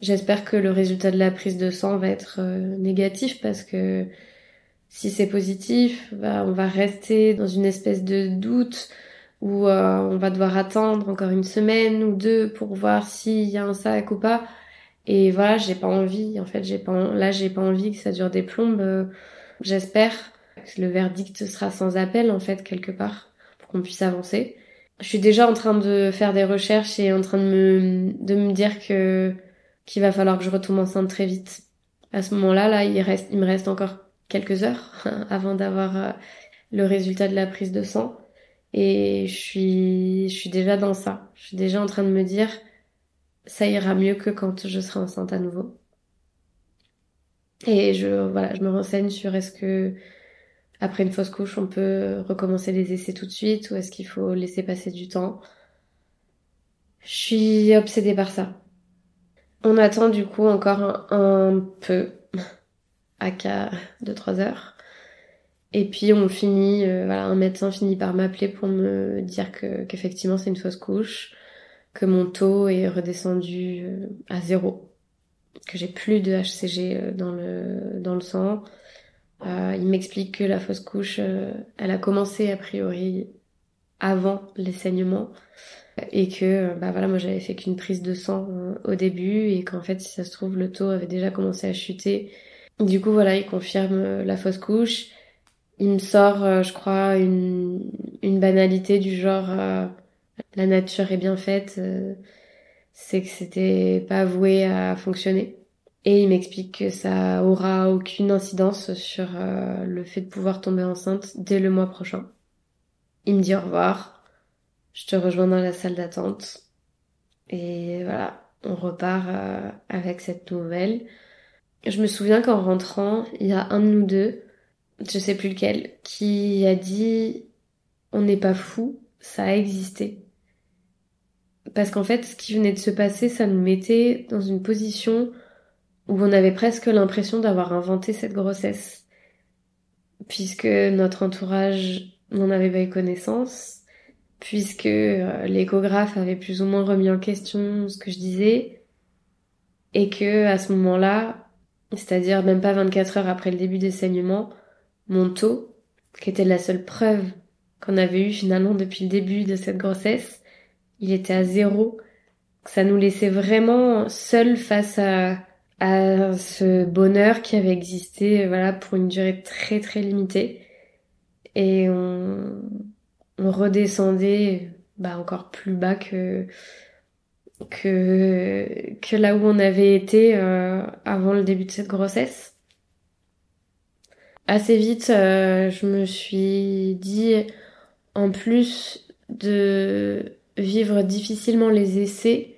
j'espère que le résultat de la prise de sang va être euh, négatif parce que si c'est positif, bah, on va rester dans une espèce de doute où on va devoir attendre encore une semaine ou deux pour voir s'il y a un sac ou pas. Et voilà, j'ai pas envie. En fait, j'ai pas là, j'ai pas envie que ça dure des plombes. J'espère le verdict sera sans appel en fait quelque part pour qu'on puisse avancer. Je suis déjà en train de faire des recherches et en train de me de me dire que qu'il va falloir que je retombe enceinte très vite. À ce moment-là, là, il reste, il me reste encore quelques heures avant d'avoir euh, le résultat de la prise de sang. Et je suis, je suis déjà dans ça. Je suis déjà en train de me dire, ça ira mieux que quand je serai enceinte à nouveau. Et je, voilà, je me renseigne sur est-ce que, après une fausse couche, on peut recommencer les essais tout de suite ou est-ce qu'il faut laisser passer du temps? Je suis obsédée par ça. On attend du coup encore un, peu, à cas de 3 heures. Et puis on finit, euh, voilà, un médecin finit par m'appeler pour me dire que qu'effectivement c'est une fausse couche, que mon taux est redescendu euh, à zéro, que j'ai plus de HCG euh, dans le, dans le sang. Euh, il m'explique que la fausse couche, euh, elle a commencé a priori avant les saignements et que bah voilà moi j'avais fait qu'une prise de sang euh, au début et qu'en fait si ça se trouve le taux avait déjà commencé à chuter. Du coup voilà il confirme euh, la fausse couche. Il me sort euh, je crois une, une banalité du genre euh, la nature est bien faite, euh, c'est que c'était pas voué à fonctionner. Et il m'explique que ça aura aucune incidence sur euh, le fait de pouvoir tomber enceinte dès le mois prochain. Il me dit au revoir. Je te rejoins dans la salle d'attente. Et voilà, on repart euh, avec cette nouvelle. Je me souviens qu'en rentrant, il y a un de nous deux, je sais plus lequel, qui a dit on n'est pas fou, ça a existé. Parce qu'en fait, ce qui venait de se passer, ça nous mettait dans une position où on avait presque l'impression d'avoir inventé cette grossesse. Puisque notre entourage n'en avait pas eu connaissance, puisque euh, l'échographe avait plus ou moins remis en question ce que je disais, et que à ce moment-là, c'est-à-dire même pas 24 heures après le début des saignements, mon taux, qui était la seule preuve qu'on avait eu finalement depuis le début de cette grossesse, il était à zéro. Ça nous laissait vraiment seuls face à, à ce bonheur qui avait existé voilà pour une durée très très limitée et on, on redescendait bah encore plus bas que que que là où on avait été euh, avant le début de cette grossesse. Assez vite, euh, je me suis dit, en plus de vivre difficilement les essais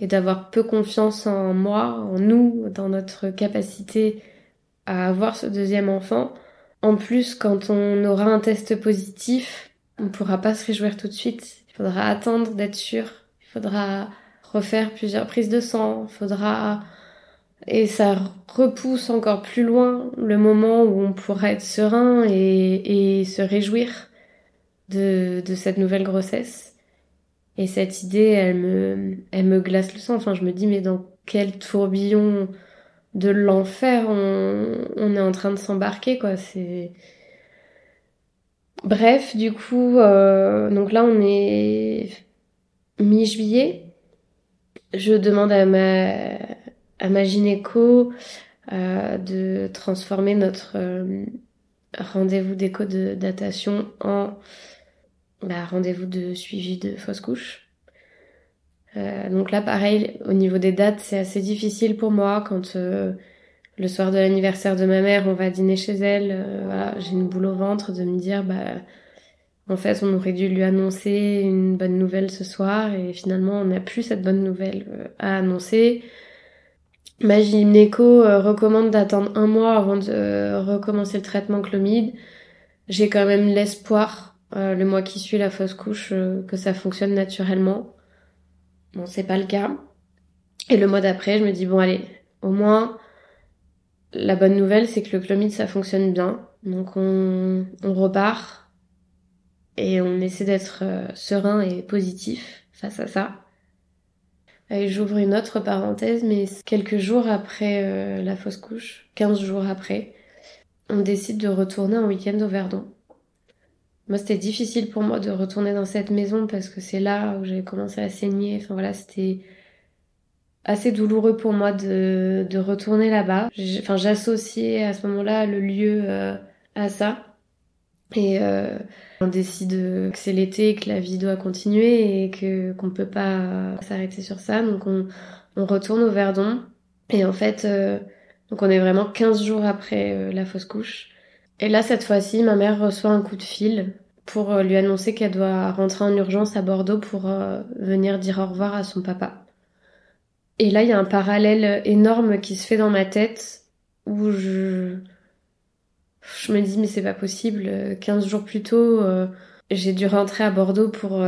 et d'avoir peu confiance en moi, en nous, dans notre capacité à avoir ce deuxième enfant, en plus, quand on aura un test positif, on pourra pas se réjouir tout de suite. Il faudra attendre d'être sûr. Il faudra refaire plusieurs prises de sang. Il faudra et ça repousse encore plus loin le moment où on pourra être serein et, se réjouir de cette nouvelle grossesse. Et cette idée, elle me, elle me glace le sang. Enfin, je me dis, mais dans quel tourbillon de l'enfer on, on est en train de s'embarquer, quoi. C'est. Bref, du coup, euh, donc là, on est mi-juillet. Je demande à ma, à ma gynéco euh, de transformer notre euh, rendez-vous d'écho de datation en bah, rendez-vous de suivi de fausse couche. Euh, donc là, pareil, au niveau des dates, c'est assez difficile pour moi quand euh, le soir de l'anniversaire de ma mère, on va dîner chez elle. euh, voilà, j'ai une boule au ventre de me dire, bah, en fait, on aurait dû lui annoncer une bonne nouvelle ce soir et finalement, on n'a plus cette bonne nouvelle euh, à annoncer. Ma gynéco recommande d'attendre un mois avant de recommencer le traitement chlomide. J'ai quand même l'espoir, euh, le mois qui suit la fausse couche, euh, que ça fonctionne naturellement. Bon, c'est pas le cas. Et le mois d'après, je me dis, bon, allez, au moins, la bonne nouvelle, c'est que le chlomide, ça fonctionne bien. Donc, on, on repart et on essaie d'être euh, serein et positif face à ça. Et j'ouvre une autre parenthèse, mais quelques jours après euh, la fausse couche, 15 jours après, on décide de retourner en week-end au Verdon. Moi, c'était difficile pour moi de retourner dans cette maison parce que c'est là où j'avais commencé à saigner. Enfin voilà, c'était assez douloureux pour moi de, de retourner là-bas. Enfin, j'associais à ce moment-là le lieu euh, à ça. Et euh, on décide que c'est l'été, que la vie doit continuer et que qu'on peut pas s'arrêter sur ça. Donc on, on retourne au Verdon. Et en fait, euh, donc on est vraiment 15 jours après euh, la fausse couche. Et là, cette fois-ci, ma mère reçoit un coup de fil pour euh, lui annoncer qu'elle doit rentrer en urgence à Bordeaux pour euh, venir dire au revoir à son papa. Et là, il y a un parallèle énorme qui se fait dans ma tête où je, je me dis, mais c'est pas possible. euh, 15 jours plus tôt, euh, j'ai dû rentrer à Bordeaux pour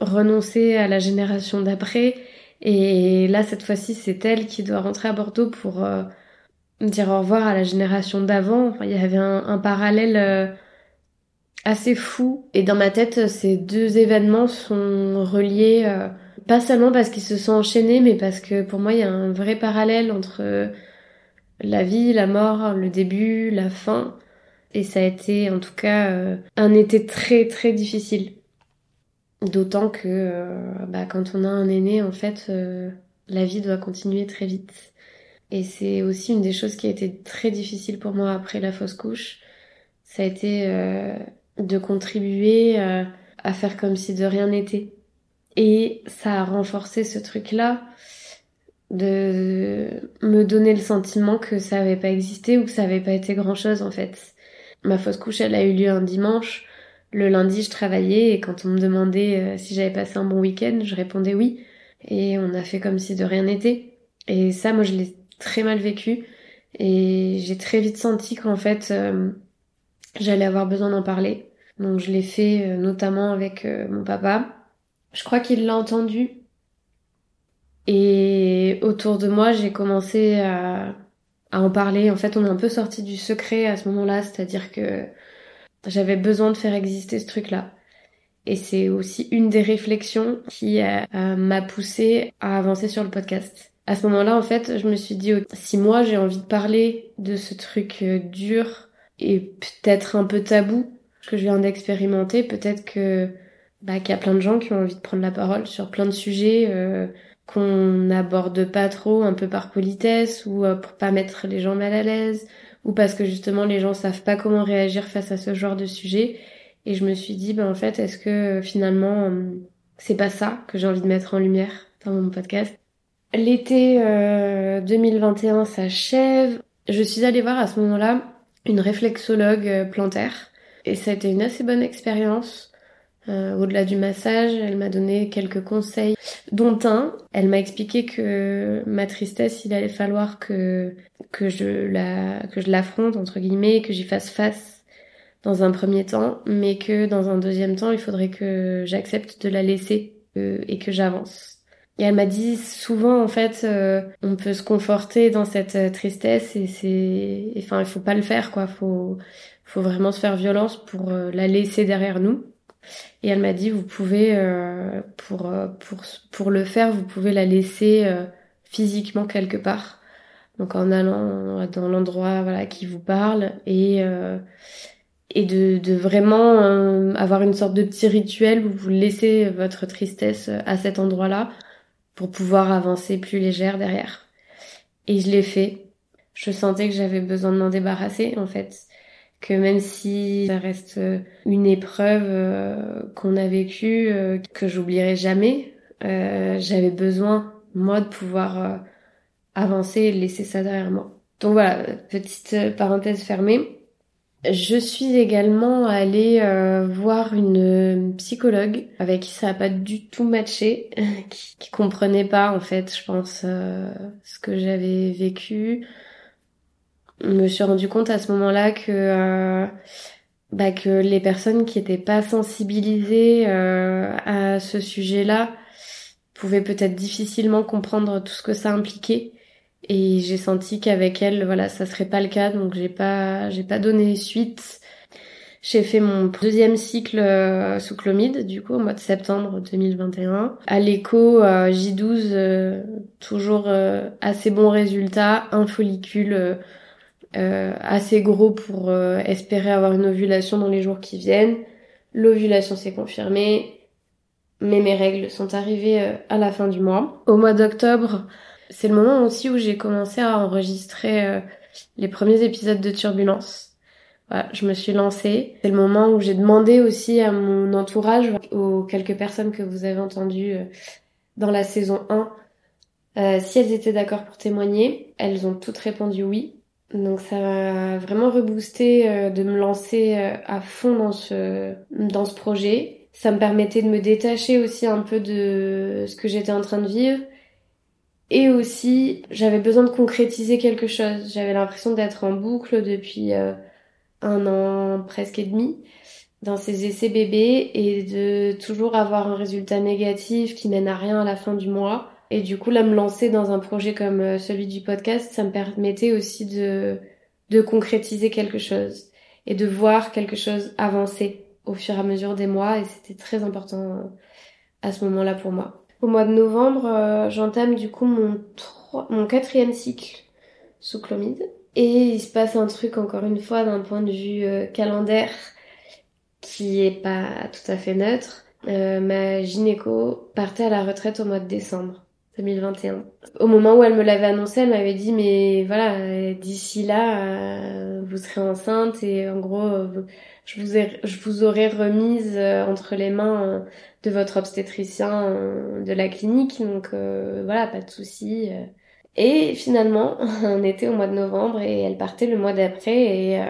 renoncer à la génération d'après. Et là, cette fois-ci, c'est elle qui doit rentrer à Bordeaux pour dire au revoir à la génération d'avant. Il y avait un, parallèle assez fou. Et dans ma tête, ces deux événements sont reliés, euh, pas seulement parce qu'ils se sont enchaînés, mais parce que pour moi, il y a un vrai parallèle entre euh, la vie, la mort, le début, la fin. Et ça a été en tout cas euh, un été très très difficile. D'autant que bah, quand on a un aîné, en fait, la vie doit continuer très vite. Et c'est aussi une des choses qui a été très difficile pour moi après la fausse couche. Ça a été de contribuer euh, à faire comme si de rien n'était. Et ça a renforcé ce truc-là de me donner le sentiment que ça avait pas existé ou que ça avait pas été grand-chose en fait. Ma fausse couche, elle a eu lieu un dimanche. Le lundi, je travaillais et quand on me demandait euh, si j'avais passé un bon week-end, je répondais oui. Et on a fait comme si de rien n'était. Et ça, moi, je l'ai très mal vécu. Et j'ai très vite senti qu'en fait, euh, j'allais avoir besoin d'en parler. Donc je l'ai fait euh, notamment avec euh, mon papa. Je crois qu'il l'a entendu. Et autour de moi, j'ai commencé à, à en parler. En fait, on est un peu sorti du secret à ce moment-là, c'est-à-dire que j'avais besoin de faire exister ce truc-là. Et c'est aussi une des réflexions qui m'a poussé à avancer sur le podcast. À ce moment-là, en fait, je me suis dit, si moi j'ai envie de parler de ce truc euh, dur et peut-être un peu tabou que je viens d'expérimenter, peut-être que bah, qu'il y a plein de gens qui ont envie de prendre la parole sur plein de sujets euh, qu'on n'aborde pas trop, un peu par politesse ou euh, pour pas mettre les gens mal à l'aise ou parce que justement les gens savent pas comment réagir face à ce genre de sujet. Et je me suis dit, bah en fait, est-ce que finalement c'est pas ça que j'ai envie de mettre en lumière dans mon podcast? L'été 2021 s'achève. Je suis allée voir à ce moment-là une réflexologue euh, plantaire. Et ça a été une assez bonne expérience. Euh, au-delà du massage, elle m'a donné quelques conseils, dont un, elle m'a expliqué que ma tristesse, il allait falloir que que je la que je l'affronte entre guillemets, que j'y fasse face dans un premier temps, mais que dans un deuxième temps, il faudrait que j'accepte de la laisser euh, et que j'avance. Et elle m'a dit souvent en fait euh, on peut se conforter dans cette euh, tristesse et c'est enfin il faut pas le faire quoi, faut faut vraiment se faire violence pour euh, la laisser derrière nous. Et elle m'a dit vous pouvez pour pour pour le faire, vous pouvez la laisser physiquement quelque part. Donc en allant dans l'endroit voilà qui vous parle et et de, de vraiment avoir une sorte de petit rituel où vous laissez votre tristesse à cet endroit-là pour pouvoir avancer plus légère derrière. Et je l'ai fait. Je sentais que j'avais besoin de m'en débarrasser en fait. Que même si ça reste euh, une épreuve euh, qu'on a vécue, euh, que j'oublierai jamais, j'avais besoin moi de pouvoir avancer et laisser ça derrière moi. Donc voilà, petite parenthèse fermée. Je suis également allée euh, voir une psychologue avec qui ça a pas du tout matché, qui, qui comprenait pas en fait, je pense, euh, ce que j'avais vécu. Je me suis rendu compte à ce moment-là que euh, bah, que les personnes qui étaient pas sensibilisées à ce sujet-là pouvaient peut-être difficilement comprendre tout ce que ça impliquait et j'ai senti qu'avec elle, voilà, ça serait pas le cas, donc j'ai pas, j'ai pas donné suite. J'ai fait mon deuxième cycle euh, sous chlomide, du coup, au mois de septembre 2021. À l'écho, euh, J12, euh, toujours assez bon résultat, un follicule assez gros pour espérer avoir une ovulation dans les jours qui viennent. L'ovulation s'est confirmée, mais mes règles sont arrivées à la fin du mois. Au mois d'octobre, c'est le moment aussi où j'ai commencé à enregistrer euh, les premiers épisodes de Turbulence. Voilà, je me suis lancée. C'est le moment où j'ai demandé aussi à mon entourage, aux quelques personnes que vous avez entendues euh, dans la saison 1, euh, si elles étaient d'accord pour témoigner. Elles ont toutes répondu oui. Donc ça m'a vraiment reboosté de me lancer à fond dans ce, dans ce projet. Ça me permettait de me détacher aussi un peu de ce que j'étais en train de vivre et aussi, j'avais besoin de concrétiser quelque chose. J'avais l'impression d'être en boucle depuis euh, un an presque et demi dans ces essais bébés et de toujours avoir un résultat négatif qui mène à rien à la fin du mois. Et du coup, là, me lancer dans un projet comme euh, celui du podcast, ça me permettait aussi de, de concrétiser quelque chose et de voir quelque chose avancer au fur et à mesure des mois et c'était très important euh, à ce moment-là pour moi. Au mois de novembre, euh, j'entame du coup mon, mon quatrième cycle sous chlomide et il se passe un truc encore une fois d'un point de vue euh, calendaire qui est pas tout à fait neutre. ma gynéco partait à la retraite au mois de décembre 2021. Au moment où elle me l'avait annoncé, elle m'avait dit mais voilà, d'ici là, vous serez enceinte et en gros, je vous, ai, je vous aurais remise euh, entre les mains euh, de votre obstétricien euh, de la clinique, donc voilà, pas de souci. Et finalement, on était au mois de novembre et elle partait le mois d'après et,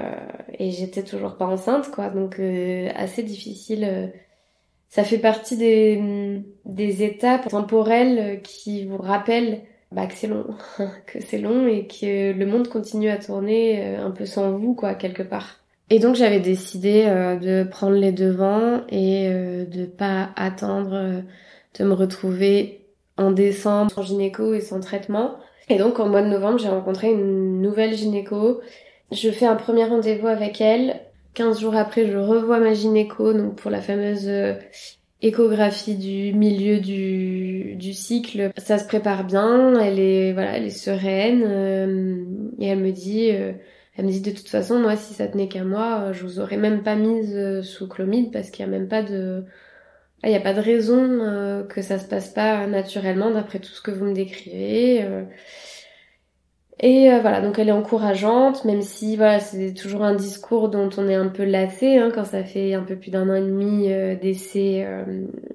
et j'étais toujours pas enceinte, quoi. Donc assez difficile. Ça fait partie des, des étapes temporelles qui vous rappellent bah, que c'est long, que c'est long et que le monde continue à tourner un peu sans vous, quoi, quelque part. Et donc j'avais décidé euh, de prendre les devants et euh, de pas attendre euh, de me retrouver en décembre sans gynéco et sans traitement. Et donc en mois de novembre, j'ai rencontré une nouvelle gynéco. Je fais un premier rendez-vous avec elle. 15 jours après, je revois ma gynéco donc pour la fameuse échographie du milieu du, du cycle. Ça se prépare bien, elle est voilà, elle est sereine et elle me dit elle me dit de toute façon, moi, si ça tenait qu'à moi, euh, je vous aurais même pas mise euh, sous chlomide parce qu'il y a même pas de, il n'y a pas de raison euh, que ça se passe pas naturellement d'après tout ce que vous me décrivez. Et voilà, donc elle est encourageante, même si voilà, c'est toujours un discours dont on est un peu lassé hein, quand ça fait un peu plus d'un an et demi d'essai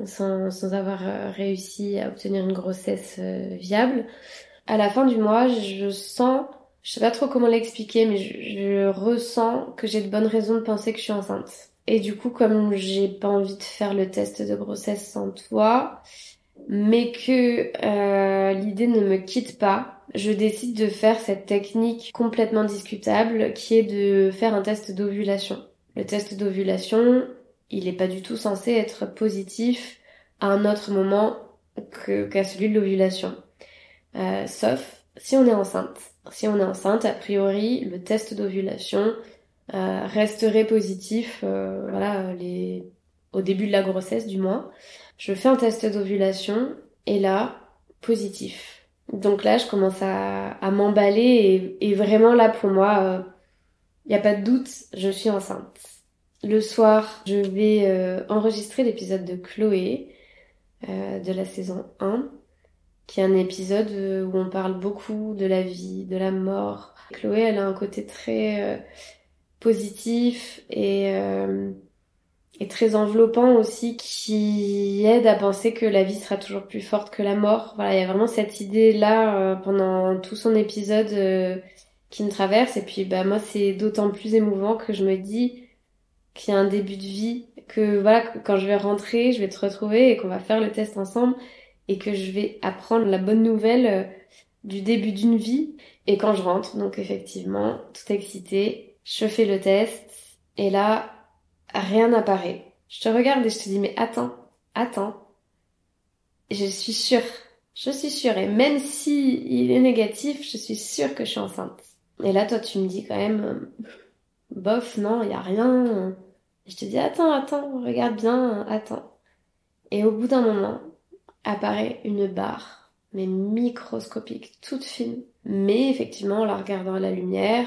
sans, sans avoir réussi à obtenir une grossesse viable. À la fin du mois, je sens je sais pas trop comment l'expliquer, mais je, ressens que j'ai de bonnes raisons de penser que je suis enceinte. Et du coup, comme j'ai pas envie de faire le test de grossesse sans toi, mais que euh, l'idée ne me quitte pas, je décide de faire cette technique complètement discutable qui est de faire un test d'ovulation. Le test d'ovulation, il est pas du tout censé être positif à un autre moment qu'à celui de l'ovulation. Euh, sauf si on est enceinte si on est enceinte, a priori, le test d'ovulation euh, resterait positif euh, voilà, les... au début de la grossesse du moins. Je fais un test d'ovulation et là, positif. Donc là, je commence à, m'emballer et, vraiment là, pour moi, il euh, n'y a pas de doute, je suis enceinte. Le soir, je vais enregistrer l'épisode de Chloé de la saison 1 qui est un épisode euh, où on parle beaucoup de la vie, de la mort. Chloé, elle a un côté très euh, positif et, euh, et très enveloppant aussi qui aide à penser que la vie sera toujours plus forte que la mort. Voilà, il y a vraiment cette idée-là pendant tout son épisode qui me traverse. Et puis, bah, moi, c'est d'autant plus émouvant que je me dis qu'il y a un début de vie, que voilà, quand je vais rentrer, je vais te retrouver et qu'on va faire le test ensemble et que je vais apprendre la bonne nouvelle euh, du début d'une vie. Et quand je rentre, donc effectivement, tout excitée, je fais le test et là, rien n'apparaît. Je te regarde et je te dis mais attends, attends. Je suis sûre, je suis sûre et même si il est négatif, je suis sûre que je suis enceinte. Et là, toi, tu me dis quand même, euh, bof, non, il y a rien. Et je te dis attends, attends, regarde bien, attends. Et au bout d'un moment, apparaît une barre, mais microscopique, toute fine. Mais effectivement, en la regardant à la lumière,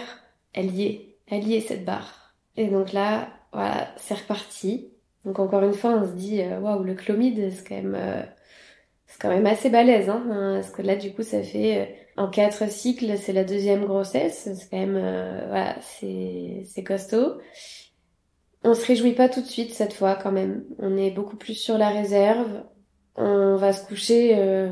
elle y est. Elle y est cette barre. Et donc là, voilà, c'est reparti. Donc encore une fois, on se dit, euh, waouh, le chlomide, c'est quand même, euh, c'est quand même assez balèze, hein, parce que là, du coup, ça fait euh, en quatre cycles, c'est la deuxième grossesse, c'est quand même, voilà, c'est, c'est costaud. On se réjouit pas tout de suite cette fois quand même. On est beaucoup plus sur la réserve on va se coucher euh,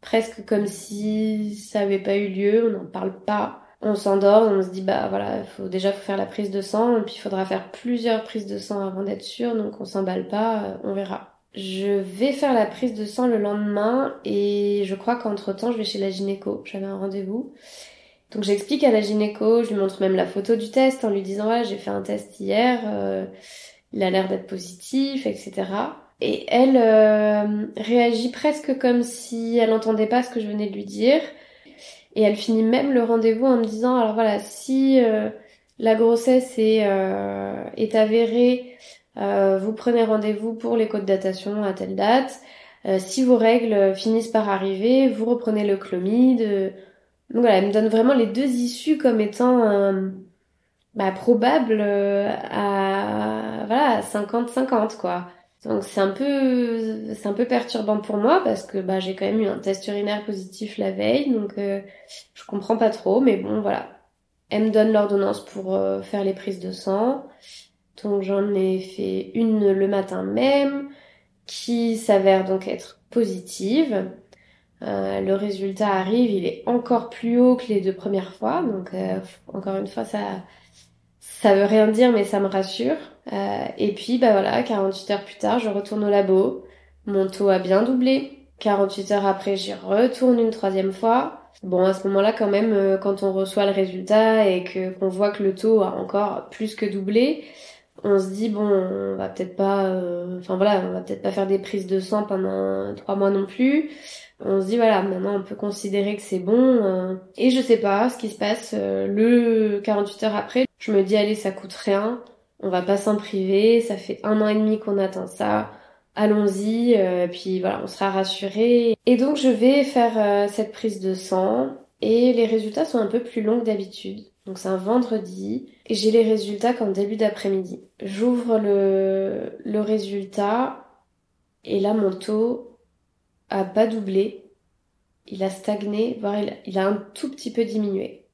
presque comme si ça avait pas eu lieu, on n'en parle pas. On s'endort, on se dit bah voilà, il faut déjà faire la prise de sang et puis il faudra faire plusieurs prises de sang avant d'être sûr, donc on s'emballe pas, euh, on verra. Je vais faire la prise de sang le lendemain et je crois qu'entre temps je vais chez la gynéco. J'avais un rendez-vous. Donc j'explique à la gynéco, je lui montre même la photo du test en lui disant voilà j'ai fait un test hier, euh, il a l'air d'être positif, etc. Et elle euh, réagit presque comme si elle n'entendait pas ce que je venais de lui dire. Et elle finit même le rendez-vous en me disant, alors voilà, si euh, la grossesse est, euh, est avérée, Euh, vous prenez rendez-vous pour l'écho de datation à telle date. Euh, si vos règles finissent par arriver, vous reprenez le chlomide. Donc voilà, elle me donne vraiment les deux issues comme étant euh, bah, probables euh, à voilà 50-50 quoi. Donc c'est un peu c'est un peu perturbant pour moi parce que bah j'ai quand même eu un test urinaire positif la veille donc euh, je comprends pas trop mais bon voilà. Elle me donne l'ordonnance pour euh, faire les prises de sang. Donc j'en ai fait une le matin même qui s'avère donc être positive. Euh, le résultat arrive, il est encore plus haut que les deux premières fois, donc euh, encore une fois ça ça veut rien dire mais ça me rassure. Euh, et puis bah voilà, 48 heures plus tard, je retourne au labo, mon taux a bien doublé. 48 heures après, j'y retourne une troisième fois. Bon, à ce moment-là, quand même, euh, quand on reçoit le résultat et que qu'on voit que le taux a encore plus que doublé, on se dit bon, on va peut-être pas, euh, voilà, on va peut-être pas faire des prises de sang pendant trois mois non plus. On se dit voilà, maintenant on peut considérer que c'est bon. euh. et je sais pas ce qui se passe euh, le 48 heures après. Je me dis allez, ça coûte rien, on va pas s'en priver. Ça fait un an et demi qu'on attend ça. Allons-y, euh, puis voilà, on sera rassuré. Et donc je vais faire cette prise de sang et les résultats sont un peu plus longs que d'habitude. Donc c'est un vendredi et j'ai les résultats qu'en début d'après-midi. J'ouvre le, le résultat et là mon taux a pas doublé. Il a stagné, voire il a, un tout petit peu diminué.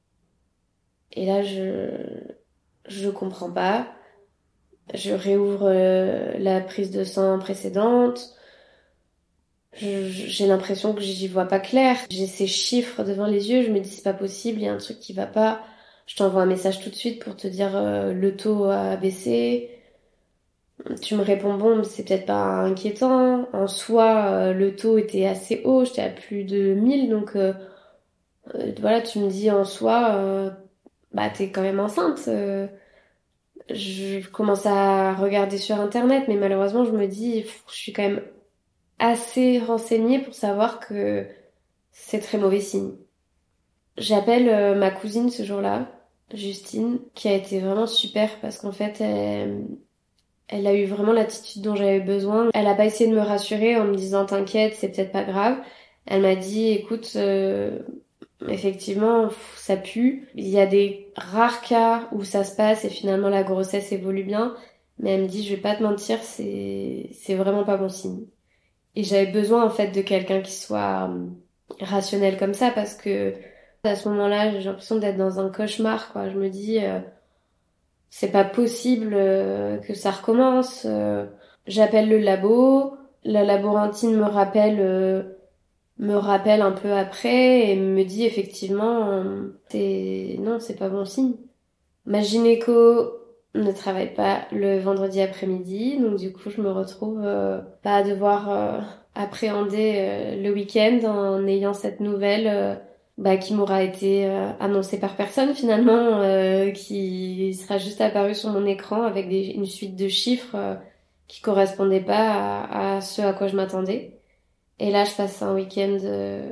Et là je je comprends pas. Je réouvre euh, la prise de sang précédente. J'ai l'impression que j'y vois pas clair. J'ai ces chiffres devant les yeux. Je me dis c'est pas possible. Il y a un truc qui va pas. Je t'envoie un message tout de suite pour te dire euh, le taux a baissé. Tu me réponds bon, mais c'est peut-être pas inquiétant. En soi, euh, le taux était assez haut. J'étais à plus de 1000, donc euh, euh, voilà, tu me dis en soi, bah t'es quand même enceinte. je commence à regarder sur internet, mais malheureusement, je me dis, je suis quand même assez renseignée pour savoir que c'est très mauvais signe. J'appelle ma cousine ce jour-là, Justine, qui a été vraiment super parce qu'en fait, elle, elle a eu vraiment l'attitude dont j'avais besoin. Elle a pas essayé de me rassurer en me disant t'inquiète, c'est peut-être pas grave. Elle m'a dit écoute, euh, effectivement, ça pue. Il y a des rares cas où ça se passe et finalement la grossesse évolue bien. Mais elle me dit je vais pas te mentir, c'est c'est vraiment pas bon signe. Et j'avais besoin en fait de quelqu'un qui soit euh, rationnel comme ça parce que à ce moment-là, j'ai l'impression d'être dans un cauchemar quoi. Je me dis euh, c'est pas possible euh, que ça recommence. euh. J'appelle le labo, la laborantine me rappelle euh, me rappelle un peu après et me dit effectivement c'est non, c'est pas bon signe. Ma gynéco ne travaille pas le vendredi après-midi, donc du coup je me retrouve euh, pas à devoir euh, appréhender le week-end en ayant cette nouvelle bah, qui m'aura été euh, annoncée par personne finalement, euh, qui sera juste apparue sur mon écran avec des, une suite de chiffres euh, qui correspondaient pas à, à ce à quoi je m'attendais. Et là je passe un week-end euh,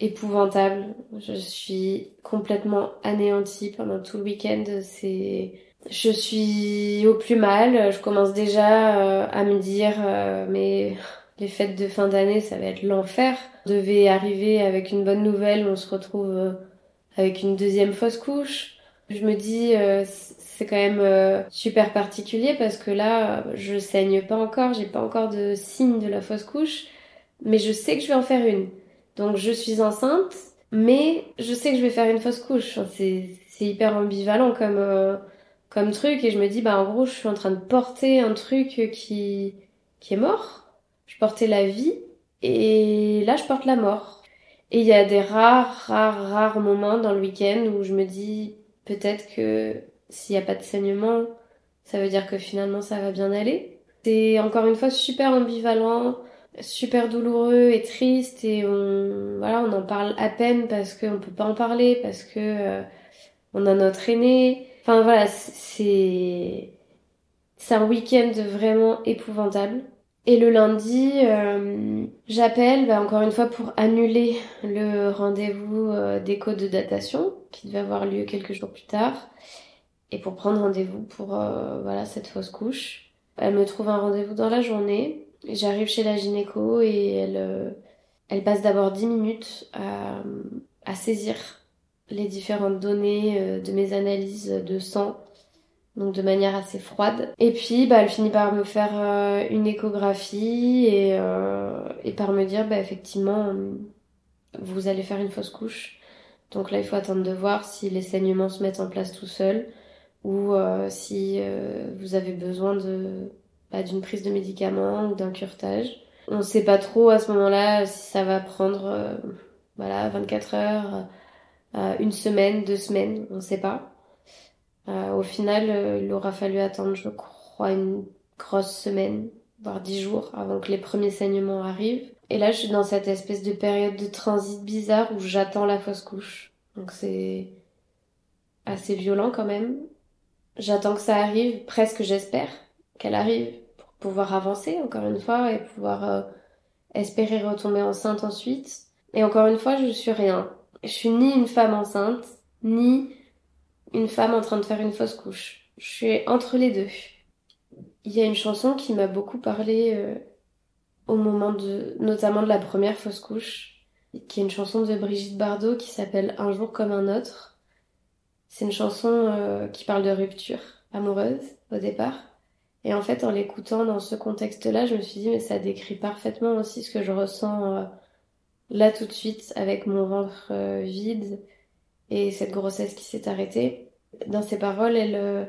épouvantable. Je suis complètement anéantie pendant tout le week-end. C'est je suis au plus mal. Je commence déjà euh, à me dire, euh, mais les fêtes de fin d'année, ça va être l'enfer. Devait arriver avec une bonne nouvelle, on se retrouve euh, avec une deuxième fausse couche. Je me dis, euh, c'est quand même euh, super particulier parce que là, je saigne pas encore, j'ai pas encore de signe de la fausse couche, mais je sais que je vais en faire une. Donc je suis enceinte, mais je sais que je vais faire une fausse couche. C'est hyper ambivalent comme comme truc et je me dis bah en gros je suis en train de porter un truc qui qui est mort. Je portais la vie et là je porte la mort. Et il y a des rares rares rares moments dans le week-end où je me dis peut-être que s'il n'y a pas de saignement, ça veut dire que finalement ça va bien aller. C'est encore une fois super ambivalent, super douloureux et triste et on voilà on en parle à peine parce qu'on peut pas en parler parce que euh, on a notre aîné. Enfin voilà, c'est c'est un week-end vraiment épouvantable. Et le lundi, euh, j'appelle bah, encore une fois pour annuler le rendez-vous euh, de datation qui devait avoir lieu quelques jours plus tard et pour prendre rendez-vous pour euh, voilà cette fausse couche. Elle me trouve un rendez-vous dans la journée. J'arrive chez la gynéco et elle, euh, elle passe d'abord 10 minutes à, à saisir les différentes données de mes analyses de sang, donc de manière assez froide. Et puis, bah, elle finit par me faire euh, une échographie et, euh, et par me dire, bah, effectivement, vous allez faire une fausse couche. Donc là, il faut attendre de voir si les saignements se mettent en place tout seuls ou euh, si euh, vous avez besoin de bah, d'une prise de médicaments ou d'un curetage. On sait pas trop à ce moment-là si ça va prendre euh, voilà 24 heures, euh, une semaine, deux semaines, on sait pas. Euh, au final, euh, il aura fallu attendre, je crois, une grosse semaine, voire dix jours avant que les premiers saignements arrivent. Et là, je suis dans cette espèce de période de transit bizarre où j'attends la fausse couche. Donc c'est assez violent quand même. J'attends que ça arrive, presque j'espère qu'elle arrive pour pouvoir avancer encore une fois et pouvoir euh, espérer retomber enceinte ensuite. Et encore une fois, je suis rien. Je suis ni une femme enceinte, ni une femme en train de faire une fausse couche. Je suis entre les deux. Il y a une chanson qui m'a beaucoup parlé euh, au moment de, notamment de la première fausse couche, qui est une chanson de Brigitte Bardot qui s'appelle Un jour comme un autre. C'est une chanson euh, qui parle de rupture amoureuse au départ. Et en fait, en l'écoutant dans ce contexte-là, je me suis dit, mais ça décrit parfaitement aussi ce que je ressens euh, là tout de suite avec mon ventre vide et cette grossesse qui s'est arrêtée. Dans ses paroles, elle, euh,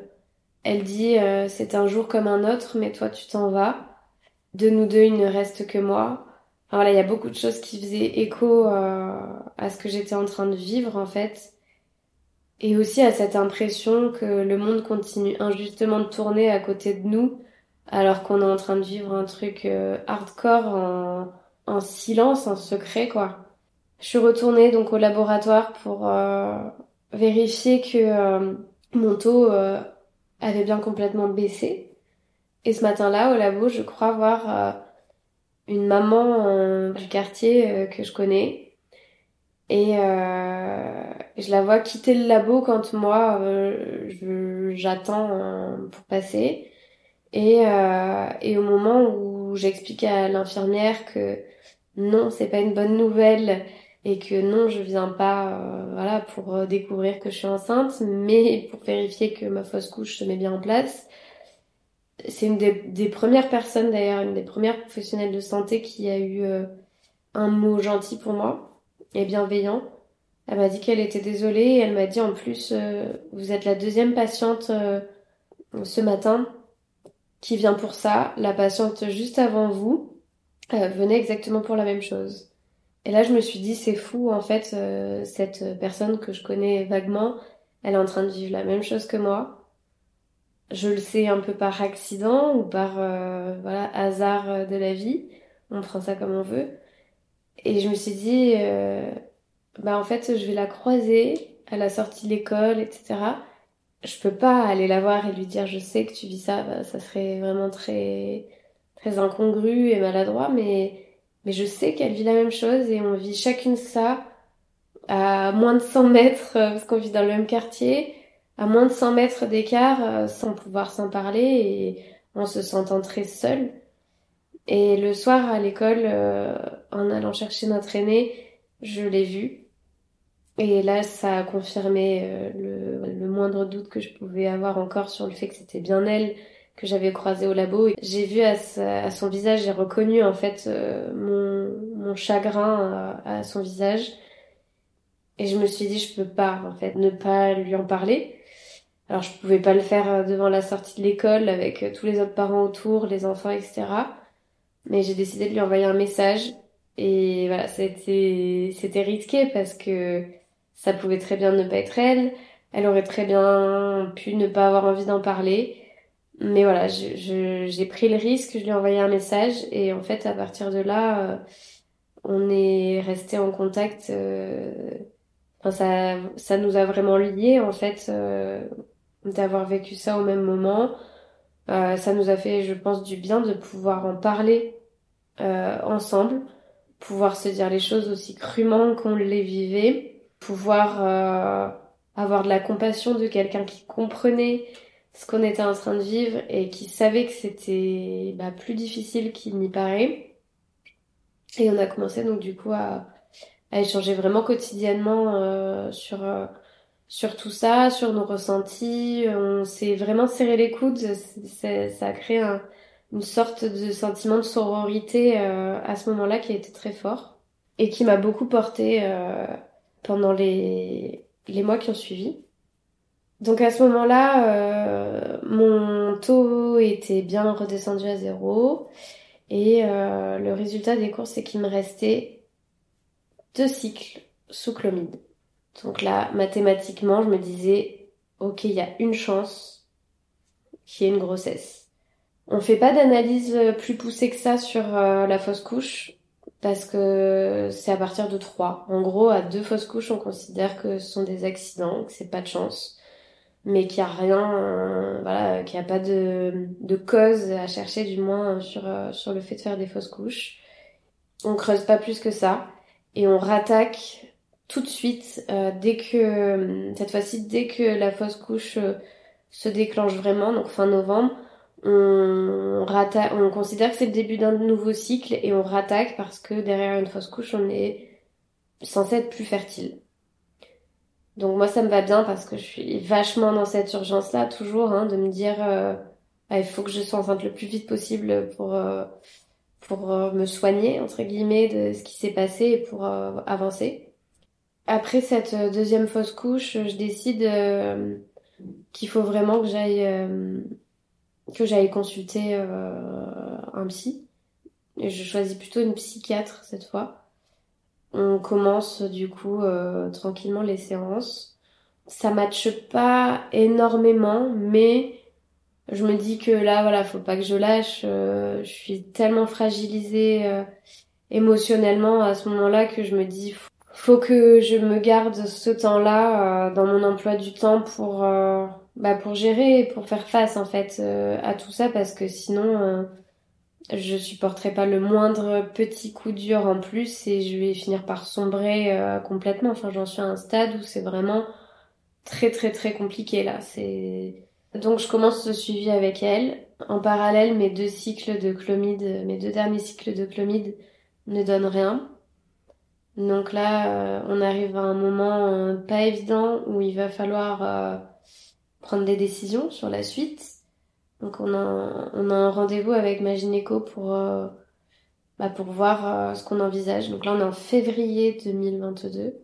elle dit euh, c'est un jour comme un autre, mais toi tu t'en vas. De nous deux, il ne reste que moi. Enfin, voilà, il y a beaucoup de choses qui faisaient écho euh, à ce que j'étais en train de vivre en fait. Et aussi à cette impression que le monde continue injustement de tourner à côté de nous, alors qu'on est en train de vivre un truc euh, hardcore en, en silence, en secret, quoi. Je suis retournée donc au laboratoire pour euh, vérifier que euh, mon taux euh, avait bien complètement baissé. Et ce matin-là, au labo, je crois voir euh, une maman euh, du quartier euh, que je connais. Et je la vois quitter le labo quand moi, j'attends pour passer. Et, et au moment où j'explique à l'infirmière que non, c'est pas une bonne nouvelle et que non, je viens pas euh, voilà pour euh, découvrir que je suis enceinte, mais pour vérifier que ma fausse couche se met bien en place. C'est une des, des premières personnes d'ailleurs, une des premières professionnelles de santé qui a eu euh, un mot gentil pour moi et bienveillant. Elle m'a dit qu'elle était désolée et elle m'a dit en plus euh, vous êtes la deuxième patiente euh, ce matin qui vient pour ça. La patiente juste avant vous euh, venait exactement pour la même chose. Et là, je me suis dit, c'est fou, en fait, euh, cette personne que je connais vaguement, elle est en train de vivre la même chose que moi. Je le sais un peu par accident ou par euh, voilà hasard euh, de la vie. On prend ça comme on veut. Et je me suis dit, euh, bah en fait, je vais la croiser à la sortie de l'école, etc. Je peux pas aller la voir et lui dire, je sais que tu vis ça. Bah, ça serait vraiment très très incongru et maladroit, mais mais je sais qu'elle vit la même chose et on vit chacune ça à moins de 100 mètres, euh, parce qu'on vit dans le même quartier, à moins de 100 mètres d'écart, euh, sans pouvoir s'en parler et en se sentant très seule. Et le soir à l'école, euh, en allant chercher notre aîné, je l'ai vue. Et là, ça a confirmé le moindre doute que je pouvais avoir encore sur le fait que c'était bien elle que j'avais croisée au labo. J'ai vu à, son visage, j'ai reconnu en fait euh, mon, chagrin à, à son visage. Et je me suis dit, je peux pas en fait ne pas lui en parler. Alors je pouvais pas le faire euh, devant la sortie de l'école avec euh, tous les autres parents autour, les enfants, etc. Mais j'ai décidé de lui envoyer un message. Et voilà, c'était c'était risqué parce que ça pouvait très bien ne pas être elle. Elle aurait très bien pu ne pas avoir envie d'en parler. Mais voilà, j'ai pris le risque, je lui ai envoyé un message et en fait, à partir de là, euh, on est resté en contact. euh, Enfin, ça, ça nous a vraiment liés en fait, euh, d'avoir vécu ça au même moment. Euh, ça nous a fait, je pense, du bien de pouvoir en parler euh, ensemble, pouvoir se dire les choses aussi crûment qu'on les vivait, pouvoir avoir de la compassion de quelqu'un qui comprenait ce qu'on était en train de vivre et qui savait que c'était bah, plus difficile qu'il n'y paraît. Et on a commencé donc du coup à, à échanger vraiment quotidiennement euh, sur euh, sur tout ça, sur nos ressentis. On s'est vraiment serré les coudes. Ça a créé un- une sorte de sentiment de sororité euh, à ce moment-là qui a été très fort et qui m'a beaucoup porté euh, pendant les les mois qui ont suivi. Donc à ce moment-là, euh, mon taux était bien redescendu à zéro et euh, le résultat des cours, c'est qu'il me restait deux cycles sous chlomide. Donc là, mathématiquement, je me disais, ok, il y a une chance qu'il y ait une grossesse. On fait pas d'analyse plus poussée que ça sur euh, la fausse couche parce que c'est à partir de 3. En gros, à deux fausses couches, on considère que ce sont des accidents, que c'est pas de chance, mais qu'il y a rien, euh, voilà, qu'il y a pas de, de cause à chercher du moins sur, euh, sur le fait de faire des fausses couches. On creuse pas plus que ça et on rattaque tout de suite euh, dès que cette fois-ci dès que la fausse couche euh, se déclenche vraiment, donc fin novembre, on, ratta- on considère que c'est le début d'un nouveau cycle et on rattaque parce que derrière une fausse couche, on est censé être plus fertile. Donc moi, ça me va bien parce que je suis vachement dans cette urgence-là, toujours, hein, de me dire, euh, ah, il faut que je sois enceinte le plus vite possible pour, euh, pour euh, me soigner, entre guillemets, de ce qui s'est passé et pour euh, avancer. Après cette euh, deuxième fausse couche, je décide qu'il faut vraiment que j'aille que j'aille consulter un psy. Et je choisis plutôt une psychiatre cette fois. On commence du coup euh, tranquillement les séances. Ça matche pas énormément, mais je me dis que là, voilà, faut pas que je lâche. euh, je suis tellement fragilisée euh, émotionnellement à ce moment-là que je me dis faut que je me garde ce temps-là euh, dans mon emploi du temps pour euh, bah pour gérer pour faire face en fait euh, à tout ça parce que sinon je supporterai pas le moindre petit coup dur en plus et je vais finir par sombrer euh, complètement. Enfin, j'en suis à un stade où c'est vraiment très très très compliqué là. C'est donc je commence ce suivi avec elle. En parallèle, mes deux cycles de chlomide, mes deux derniers cycles de chlomide ne donnent rien. Donc là, euh, on arrive à un moment euh, pas évident où il va falloir prendre des décisions sur la suite. Donc on a, a un rendez-vous avec ma gynéco pour, euh, bah, pour voir euh, ce qu'on envisage. Donc là, on est en février 2022.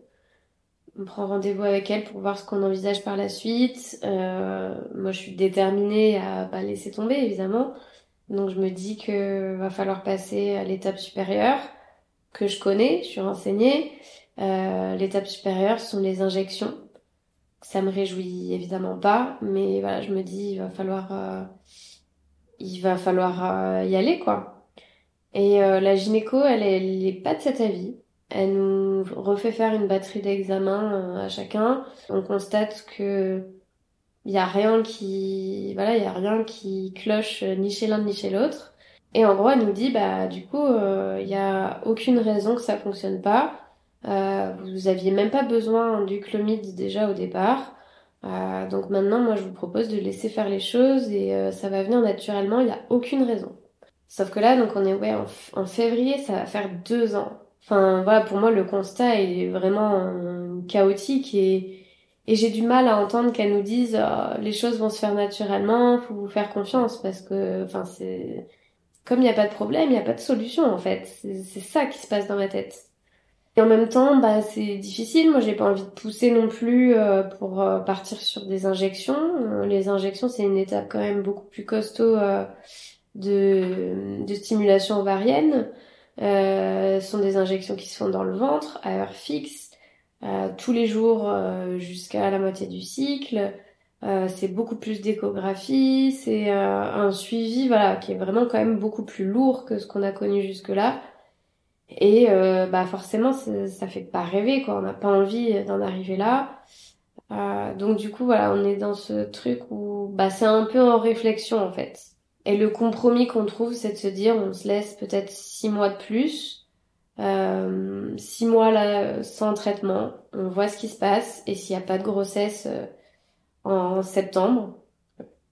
On prend rendez-vous avec elle pour voir ce qu'on envisage par la suite. Euh, moi, je suis déterminée à pas laisser tomber, évidemment. Donc je me dis que va falloir passer à l'étape supérieure que je connais, je suis renseignée. L'étape supérieure sont les injections. Ça me réjouit évidemment pas, mais voilà, je me dis il va falloir, euh, il va falloir euh, y aller quoi. Et euh, la gynéco, elle, elle est pas de cet avis. Elle nous refait faire une batterie d'examens à chacun. On constate que il y a rien qui, voilà, il y a rien qui cloche ni chez l'un ni chez l'autre. Et en gros, elle nous dit, bah, du coup, il y a aucune raison que ça fonctionne pas. Euh, vous aviez même pas besoin du chlomide déjà au départ. Euh, donc maintenant, moi, je vous propose de laisser faire les choses et euh, ça va venir naturellement. Il y a aucune raison. Sauf que là, donc, on est ouais en, février, ça va faire deux ans. Enfin, voilà, pour moi, le constat est vraiment euh, chaotique et et j'ai du mal à entendre qu'elle nous dise Ah, les choses vont se faire naturellement, faut vous faire confiance parce que, enfin, c'est comme il n'y a pas de problème, il n'y a pas de solution en fait. C'est ça qui se passe dans ma tête. Et en même temps, bah c'est difficile. Moi, j'ai pas envie de pousser non plus euh, pour euh, partir sur des injections. Euh, les injections, c'est une étape quand même beaucoup plus costaud euh, de, de stimulation ovarienne. Ce sont des injections qui se font dans le ventre à heure fixe, tous les jours jusqu'à la moitié du cycle. C'est beaucoup plus d'échographie, c'est un suivi voilà qui est vraiment quand même beaucoup plus lourd que ce qu'on a connu jusque-là. Et euh, bah forcément ça fait pas rêver quoi, on n'a pas envie d'en arriver là. Euh, donc du coup voilà, on est dans ce truc où bah c'est un peu en réflexion en fait. Et le compromis qu'on trouve c'est de se dire on se laisse peut-être six mois de plus, euh, six mois là sans traitement, on voit ce qui se passe et s'il n'y a pas de grossesse euh, en septembre,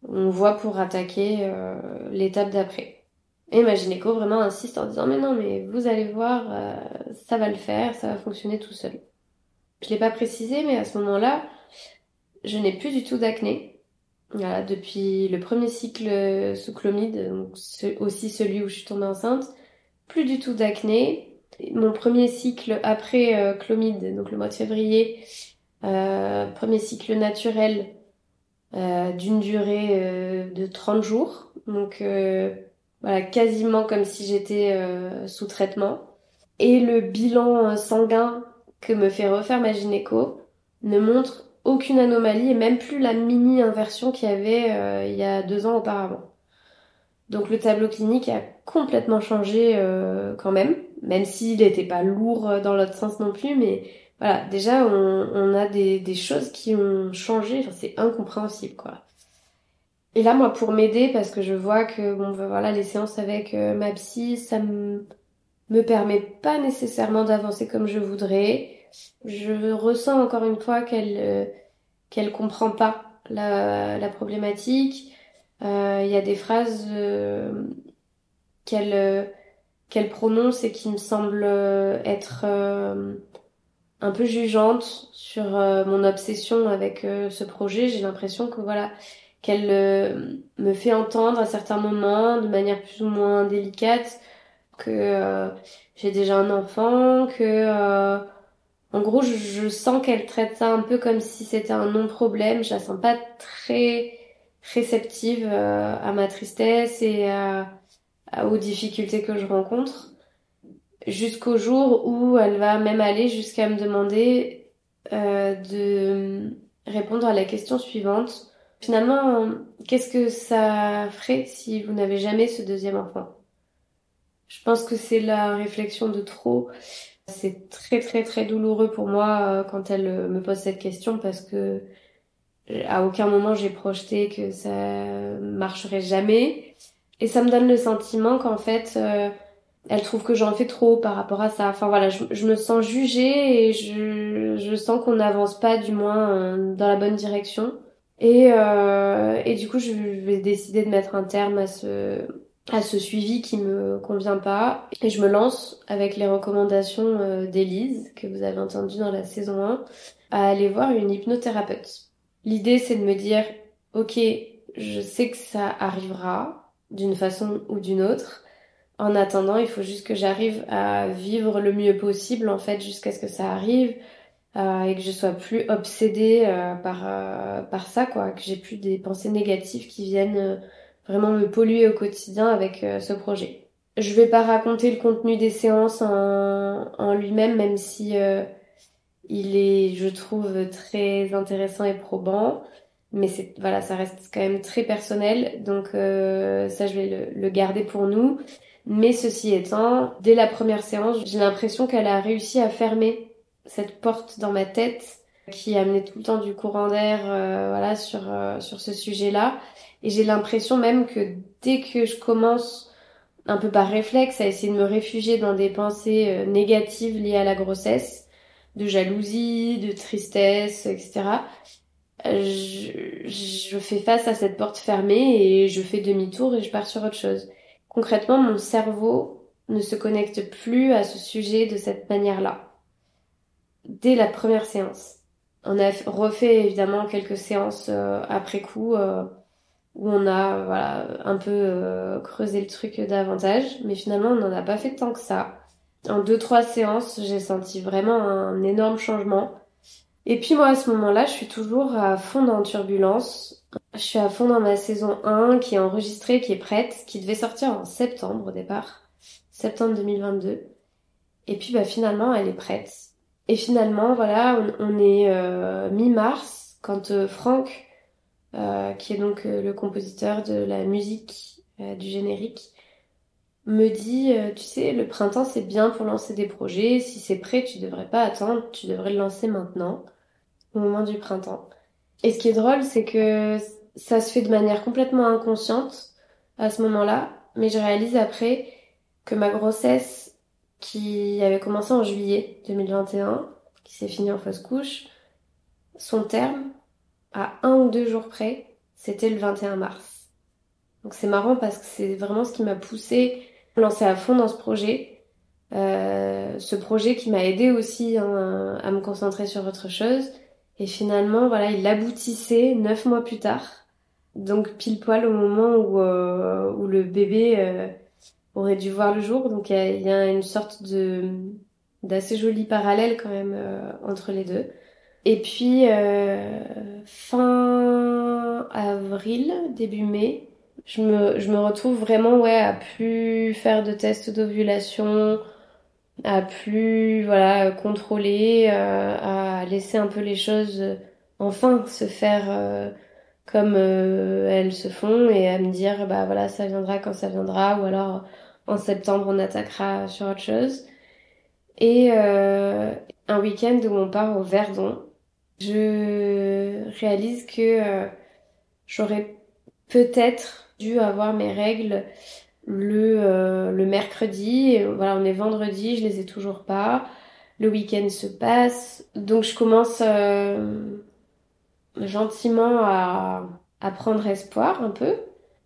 On voit pour attaquer euh, l'étape d'après. Et ma gynéco vraiment insiste en disant mais non mais vous allez voir, euh, ça va le faire, ça va fonctionner tout seul. Je l'ai pas précisé mais à ce moment-là, je n'ai plus du tout d'acné. Voilà, depuis le premier cycle sous chlomide, donc aussi celui où je suis tombée enceinte, plus du tout d'acné. Mon premier cycle après euh, chlomide, donc le mois de février, euh, premier cycle naturel euh, d'une durée de 30 jours. Donc voilà, quasiment comme si j'étais euh, sous traitement. Et le bilan euh, sanguin que me fait refaire ma gynéco ne montre aucune anomalie et même plus la mini inversion qu'il y avait euh, il y a deux ans auparavant. Donc le tableau clinique a complètement changé euh, quand même, même s'il n'était pas lourd euh, dans l'autre sens non plus, mais voilà, déjà on, a des, choses qui ont changé, c'est incompréhensible quoi. Et là moi pour m'aider, parce que je vois que bon ben, voilà les séances avec euh, ma psy, ça me, me permet pas nécessairement d'avancer comme je voudrais. Je ressens encore une fois qu'elle euh, qu'elle comprend pas la, la problématique. Euh, Il y a des phrases qu'elle qu'elle prononce et qui me semblent être un peu jugeantes sur mon obsession avec ce projet. J'ai l'impression que voilà qu'elle euh, me fait entendre à certains moments de manière plus ou moins délicate que euh, j'ai déjà un enfant, que euh, en gros je, sens qu'elle traite ça un peu comme si c'était un non-problème. Je la sens pas très réceptive à ma tristesse et aux difficultés que je rencontre. Jusqu'au jour où elle va même aller jusqu'à me demander de répondre à la question suivante. Finalement, qu'est-ce que ça ferait si vous n'avez jamais ce deuxième enfant? Je pense que c'est la réflexion de trop. C'est très très très douloureux pour moi euh, quand elle euh, me pose cette question parce que à aucun moment j'ai projeté que ça marcherait jamais. Et ça me donne le sentiment qu'en fait, euh, elle trouve que j'en fais trop par rapport à ça. Enfin voilà, je, me sens jugée et je, sens qu'on n'avance pas du moins euh, dans la bonne direction. Et, euh, et du coup, je vais décider de mettre un terme à ce, à ce suivi qui me convient pas. Et je me lance avec les recommandations euh, d'Élise, que vous avez entendues dans la saison 1, à aller voir une hypnothérapeute. L'idée, c'est de me dire, ok, je sais que ça arrivera d'une façon ou d'une autre. En attendant, il faut juste que j'arrive à vivre le mieux possible, en fait, jusqu'à ce que ça arrive, euh, et que je sois plus obsédée euh, par, euh, par ça, quoi, que j'ai plus des pensées négatives qui viennent euh, vraiment me polluer au quotidien avec euh, ce projet. Je vais pas raconter le contenu des séances en, en lui-même, même si euh, il est, je trouve, très intéressant et probant. Mais c'est, voilà, ça reste quand même très personnel. Donc, ça, je vais le, le garder pour nous. Mais ceci étant, dès la première séance, j'ai l'impression qu'elle a réussi à fermer cette porte dans ma tête qui amenait tout le temps du courant d'air, euh, voilà, sur, euh, sur ce sujet-là. Et j'ai l'impression même que dès que je commence un peu par réflexe à essayer de me réfugier dans des pensées euh, négatives liées à la grossesse, de jalousie, de tristesse, etc. euh, Je, je fais face à cette porte fermée et je fais demi-tour et je pars sur autre chose. Concrètement, mon cerveau ne se connecte plus à ce sujet de cette manière-là. Dès la première séance. On a refait évidemment quelques séances euh, après coup euh, où on a voilà un peu euh, creusé le truc davantage, mais finalement on n'en a pas fait tant que ça. En deux trois séances, j'ai senti vraiment un énorme changement. Et puis moi à ce moment-là, je suis toujours à fond dans Turbulence. Je suis à fond dans ma saison 1 qui est enregistrée, qui est prête, qui devait sortir en septembre au départ, septembre 2022. Et puis bah finalement elle est prête. Et finalement voilà, on, est euh, mi-mars quand euh, Franck, euh, qui est donc euh, le compositeur de la musique du générique, me dit, tu sais, le printemps c'est bien pour lancer des projets. Si c'est prêt, tu devrais pas attendre, tu devrais le lancer maintenant, au moment du printemps. Et ce qui est drôle, c'est que ça se fait de manière complètement inconsciente à ce moment-là, mais je réalise après que ma grossesse, qui avait commencé en juillet 2021, qui s'est finie en fausse couche, son terme, à un ou deux jours près, c'était le 21 mars. Donc c'est marrant parce que c'est vraiment ce qui m'a poussé à lancer à fond dans ce projet. Euh, ce projet qui m'a aidé aussi hein, à me concentrer sur autre chose. Et finalement, voilà, il aboutissait neuf mois plus tard. Donc pile poil au moment où, euh, où le bébé euh, aurait dû voir le jour. Donc il y, a- une sorte de d'assez joli parallèle quand même euh, entre les deux. Et puis euh, fin avril, début mai, je me, je me retrouve vraiment ouais à plus faire de tests d'ovulation, à plus voilà contrôler, euh, à laisser un peu les choses enfin se faire comme elles se font et à me dire bah voilà ça viendra quand ça viendra ou alors en septembre on attaquera sur autre chose. Et euh, un week-end où on part au Verdon, je réalise que euh, j'aurais peut-être dû avoir mes règles le, euh, mercredi. Voilà, on est vendredi, je les ai toujours pas. Le week-end se passe, donc je commence euh, gentiment à, à prendre espoir un peu.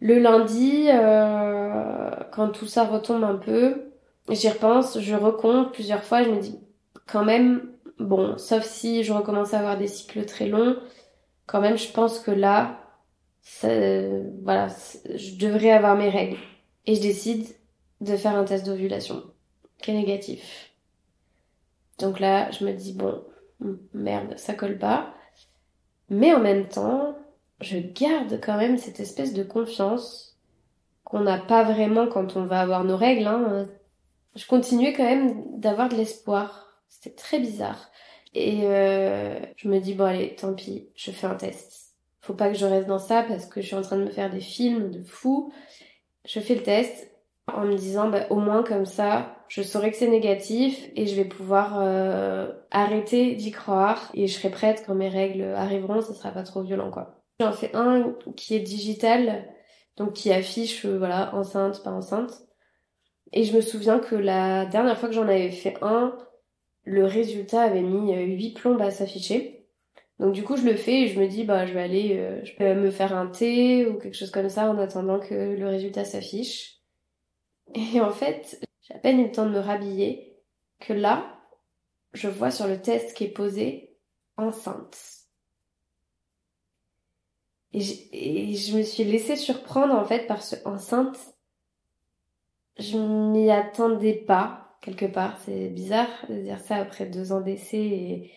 Le lundi, euh, quand tout ça retombe un peu, j'y repense, je recompte plusieurs fois, je me dis quand même, bon, sauf si je recommence à avoir des cycles très longs, quand même, je pense que là, ça, voilà, je devrais avoir mes règles. Et je décide de faire un test d'ovulation, qui est négatif. Donc là, je me dis, bon, merde, ça colle pas. Mais en même temps, je garde quand même cette espèce de confiance qu'on n'a pas vraiment quand on va avoir nos règles. Hein. Je continuais quand même d'avoir de l'espoir. C'était très bizarre. Et euh, je me dis, bon allez, tant pis, je fais un test. Faut pas que je reste dans ça parce que je suis en train de me faire des films de fou. Je fais le test en me disant, bah, au moins comme ça, je saurai que c'est négatif et je vais pouvoir euh, arrêter d'y croire et je serai prête quand mes règles arriveront, ça sera pas trop violent quoi. J'en fais un qui est digital, donc qui affiche euh, voilà enceinte, pas enceinte. Et je me souviens que la dernière fois que j'en avais fait un, le résultat avait mis euh, 8 plombes à s'afficher. Donc du coup je le fais et je me dis bah je vais aller euh, je peux me faire un thé ou quelque chose comme ça en attendant que le résultat s'affiche. Et en fait, j'ai à peine eu le temps de me rhabiller que là, je vois sur le test qui est posé enceinte. Et, je me suis laissée surprendre en fait par ce enceinte. Je m'y attendais pas quelque part. C'est bizarre de dire ça après deux ans d'essai et,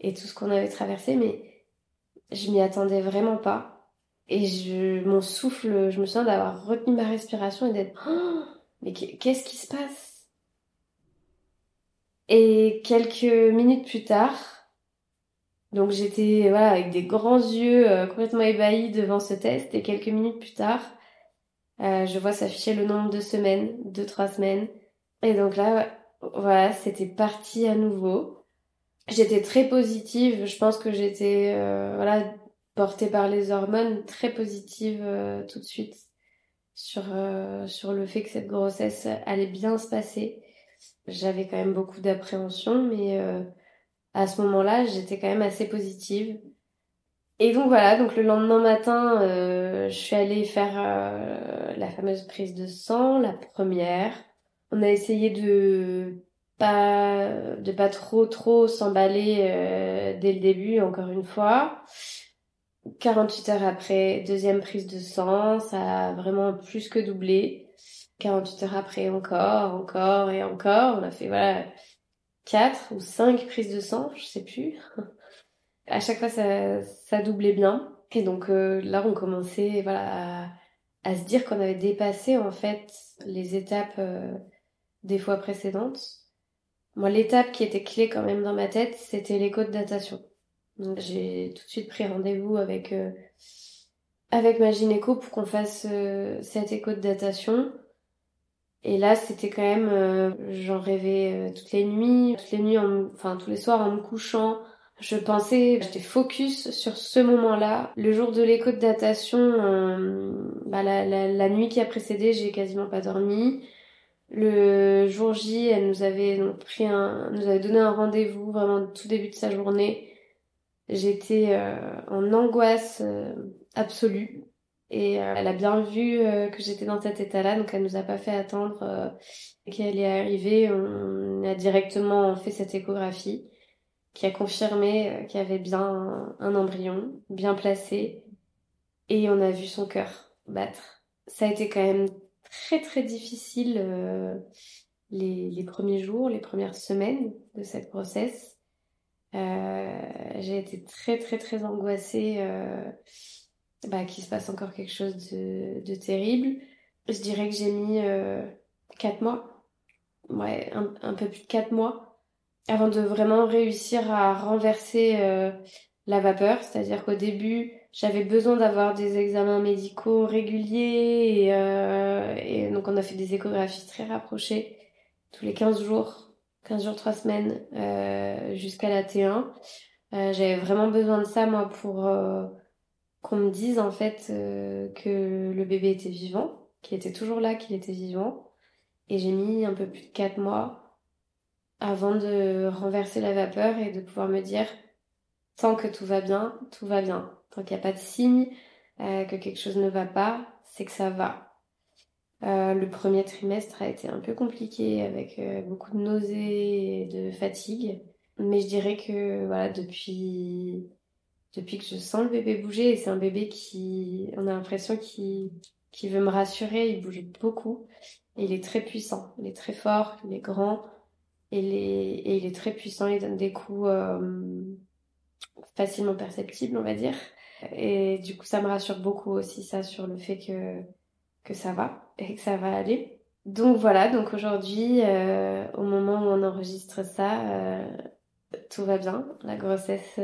et tout ce qu'on avait traversé, mais je m'y attendais vraiment pas. Et je, mon souffle, je me souviens d'avoir retenu ma respiration et d'être, Oh, mais qu'est- qu'est-ce qui se passe? Et quelques minutes plus tard, donc j'étais voilà avec des grands yeux euh, complètement ébahis devant ce test et quelques minutes plus tard, euh, je vois s'afficher le nombre de semaines, deux trois semaines. Et donc là, voilà, c'était parti à nouveau. J'étais très positive. Je pense que j'étais euh, voilà portée par les hormones, très positive tout de suite sur sur le fait que cette grossesse allait bien se passer. J'avais quand même beaucoup d'appréhension, mais à ce moment-là, j'étais quand même assez positive. Et donc voilà, donc le lendemain matin, euh, je suis allée faire euh, la fameuse prise de sang, la première. On a essayé de pas de pas trop trop s'emballer euh, dès le début, encore une fois. 48 heures après, deuxième prise de sang, ça a vraiment plus que doublé. 48 heures après, encore, encore et encore. On a fait, voilà, quatre ou cinq prises de sang, je sais plus. À chaque fois, ça, ça doublait bien. Et donc euh, là, on commençait, voilà, à, à se dire qu'on avait dépassé, en fait, les étapes euh, des fois précédentes. Moi, l'étape qui était clé quand même dans ma tête, c'était l'écho de datation. Donc j'ai tout de suite pris rendez-vous avec euh, avec ma gynéco pour qu'on fasse euh, cette écho de datation. Et là, c'était quand même, euh, j'en rêvais euh, toutes les nuits, toutes les nuits, en enfin tous les soirs en me couchant. Je pensais, j'étais focus sur ce moment-là. Le jour de l'écho de datation, euh, bah, la, la, la nuit qui a précédé, j'ai quasiment pas dormi. Le jour J, elle nous avait donc pris un, nous avait donné un rendez-vous vraiment tout début de sa journée. J'étais euh, en angoisse euh, absolue. Et euh, elle a bien vu euh, que j'étais dans cet état-là, donc elle nous a pas fait attendre euh, qu'elle est arrivée. On a directement fait cette échographie qui a confirmé qu'il y avait bien un, embryon, bien placé, et on a vu son cœur battre. Ça a été quand même très très difficile les, premiers jours, les premières semaines de cette grossesse. J'ai été très très très angoissée bah, qu'il se passe encore quelque chose de, de terrible. Je dirais que j'ai mis euh, 4 mois, ouais, un, peu plus de 4 mois, avant de vraiment réussir à renverser euh, la vapeur. C'est-à-dire qu'au début, j'avais besoin d'avoir des examens médicaux réguliers et, euh, et, donc on a fait des échographies très rapprochées tous les 15 jours, 15 jours, 3 semaines euh, jusqu'à la T1. Euh, j'avais vraiment besoin de ça moi pour qu'on me dise en fait euh, que le bébé était vivant, qu'il était toujours là, qu'il était vivant. Et j'ai mis un peu plus de 4 mois avant de renverser la vapeur et de pouvoir me dire tant que tout va bien, tout va bien. Tant qu'il n'y a pas de signe euh, que quelque chose ne va pas, c'est que ça va. Euh, le premier trimestre a été un peu compliqué avec beaucoup de nausées et de fatigue. Mais je dirais que voilà, depuis depuis que je sens le bébé bouger, et c'est un bébé qui, on a l'impression qu'il qui veut me rassurer, il bouge beaucoup, et il est très puissant, il est très fort, il est grand, et, il est, très puissant, il donne des coups euh, facilement perceptibles, on va dire. Et du coup, ça me rassure beaucoup aussi, ça, sur le fait que, que ça va, et que ça va aller. Donc voilà, donc aujourd'hui, euh, au moment où on enregistre ça, euh, tout va bien, la grossesse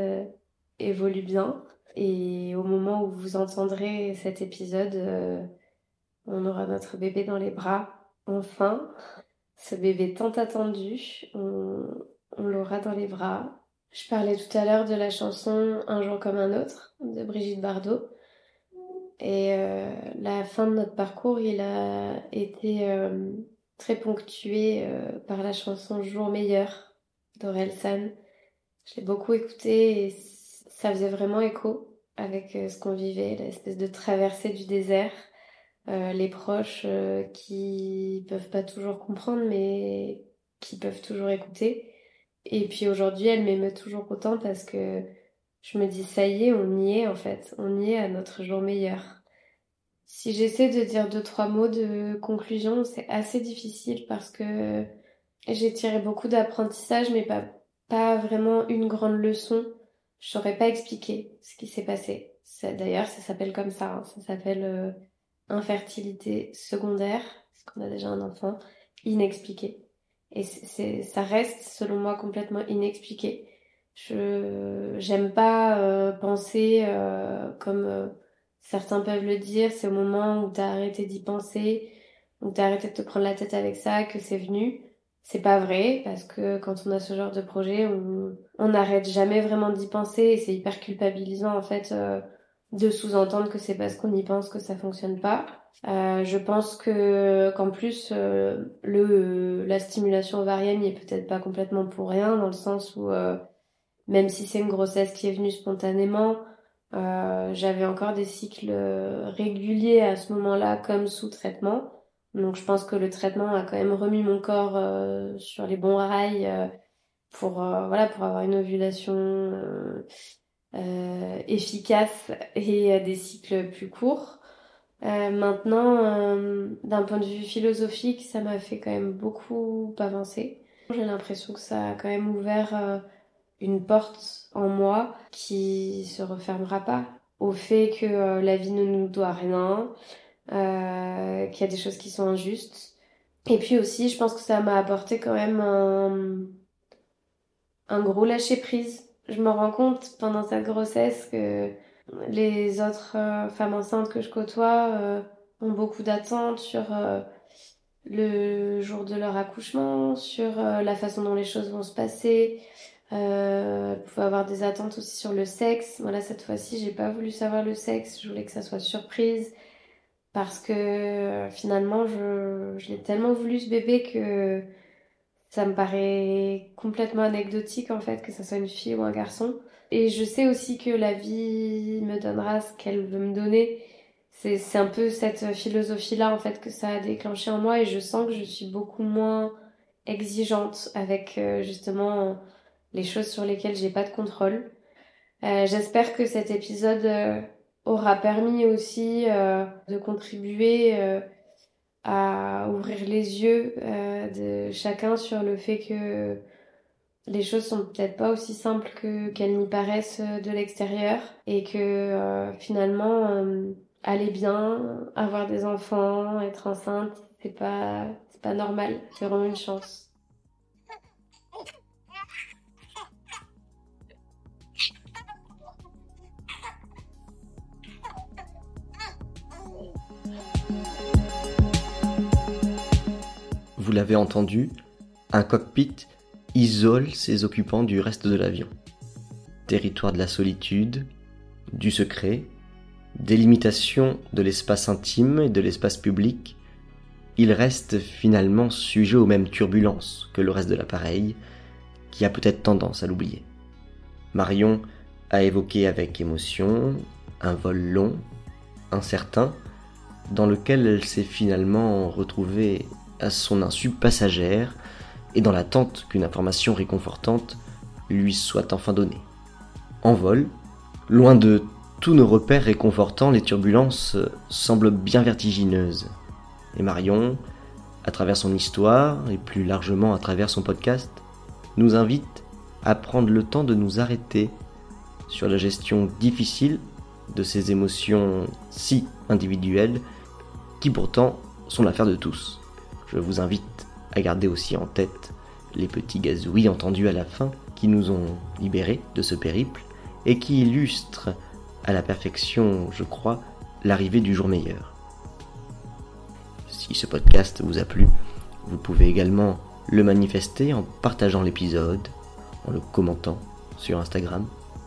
évolue bien. Et au moment où vous entendrez cet épisode, euh, on aura notre bébé dans les bras. Enfin, ce bébé tant attendu, on, l'aura dans les bras. Je parlais tout à l'heure de la chanson Un jour comme un autre de Brigitte Bardot. Et euh, la fin de notre parcours, il a été euh, très ponctué par la chanson Jour meilleur d'Orelsan. Je l'ai beaucoup écouté et ça faisait vraiment écho avec euh, ce qu'on vivait, l'espèce de traversée du désert, euh, les proches euh, qui peuvent pas toujours comprendre mais qui peuvent toujours écouter. Et puis aujourd'hui, elle m'émeut toujours autant parce que je me dis ça y est, on y est en fait, on y est à notre jour meilleur. Si j'essaie de dire deux trois mots de conclusion, c'est assez difficile parce que j'ai tiré beaucoup d'apprentissage mais pas pas vraiment une grande leçon je saurais pas expliquer ce qui s'est passé. D'ailleurs, ça s'appelle comme ça. Hein. Ça s'appelle euh, infertilité secondaire, parce qu'on a déjà un enfant, inexpliqué. Et ça reste, selon moi, complètement inexpliqué. Je j'aime pas euh, penser euh, comme euh, certains peuvent le dire. C'est au moment où t'as arrêté d'y penser, où t'as arrêté de te prendre la tête avec ça, que c'est venu. C'est pas vrai parce que quand on a ce genre de projet, on n'arrête jamais vraiment d'y penser et c'est hyper culpabilisant en fait euh, de sous-entendre que c'est parce qu'on y pense que ça fonctionne pas. Euh, je pense que qu'en plus euh, le la stimulation ovarienne n'est peut-être pas complètement pour rien dans le sens où euh, même si c'est une grossesse qui est venue spontanément, euh, j'avais encore des cycles réguliers à ce moment-là comme sous traitement. Donc je pense que le traitement a quand même remis mon corps euh, sur les bons rails euh, pour euh, voilà pour avoir une ovulation efficace et des cycles plus courts. maintenant, d'un point de vue philosophique, ça m'a fait quand même beaucoup avancer. J'ai l'impression que ça a quand même ouvert une porte en moi qui se refermera pas au fait que la vie ne nous doit rien, euh, qu'il y a des choses qui sont injustes. Et puis aussi, je pense que ça m'a apporté quand même un, un gros lâcher prise. Je me rends compte pendant cette grossesse que les autres euh, femmes enceintes que je côtoie euh, ont beaucoup d'attentes sur le jour de leur accouchement, sur la façon dont les choses vont se passer. Euh, elles pouvaient avoir des attentes aussi sur le sexe. Voilà, cette fois-ci, j'ai pas voulu savoir le sexe. Je voulais que ça soit surprise parce que finalement je, je l'ai tellement voulu ce bébé que ça me paraît complètement anecdotique en fait que ça soit une fille ou un garçon Et je sais aussi que la vie me donnera ce qu'elle veut me donner. C'est, un peu cette philosophie-là, en fait, que ça a déclenché en moi et je sens que je suis beaucoup moins exigeante avec, euh, justement, les choses sur lesquelles j'ai pas de contrôle. Euh, j'espère que cet épisode euh, aura permis aussi euh, de contribuer euh, à ouvrir les yeux euh, de chacun sur le fait que les choses sont peut-être pas aussi simples que qu'elles n'y paraissent de l'extérieur et que euh, finalement euh, aller bien, avoir des enfants, être enceinte, c'est pas c'est pas normal, c'est vraiment une chance. Vous l'avez entendu, un cockpit isole ses occupants du reste de l'avion. Territoire de la solitude, du secret, délimitation de l'espace intime et de l'espace public, il reste finalement sujet aux mêmes turbulences que le reste de l'appareil, qui a peut-être tendance à l'oublier. Marion a évoqué avec émotion un vol long, incertain, dans lequel elle s'est finalement retrouvée à son insu passagère et dans l'attente qu'une information réconfortante lui soit enfin donnée. En vol, loin de tous nos repères réconfortants, les turbulences semblent bien vertigineuses. Et Marion, à travers son histoire et plus largement à travers son podcast, nous invite à prendre le temps de nous arrêter sur la gestion difficile de ces émotions si individuelles qui pourtant sont l'affaire de tous. Je vous invite à garder aussi en tête les petits gazouillis entendus à la fin qui nous ont libérés de ce périple et qui illustrent à la perfection, je crois, l'arrivée du jour meilleur. Si ce podcast vous a plu, vous pouvez également le manifester en partageant l'épisode, en le commentant sur Instagram,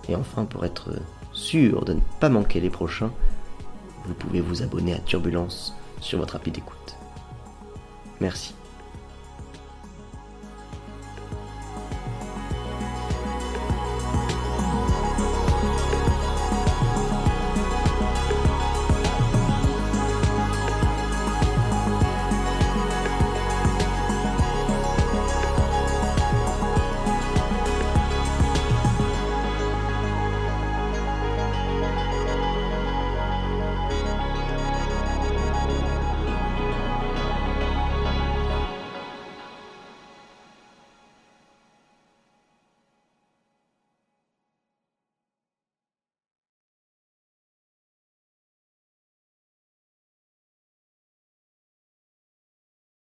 et enfin pour être sûr de ne pas manquer les prochains, vous pouvez vous abonner à Turbulence sur votre appli d'écoute. Merci.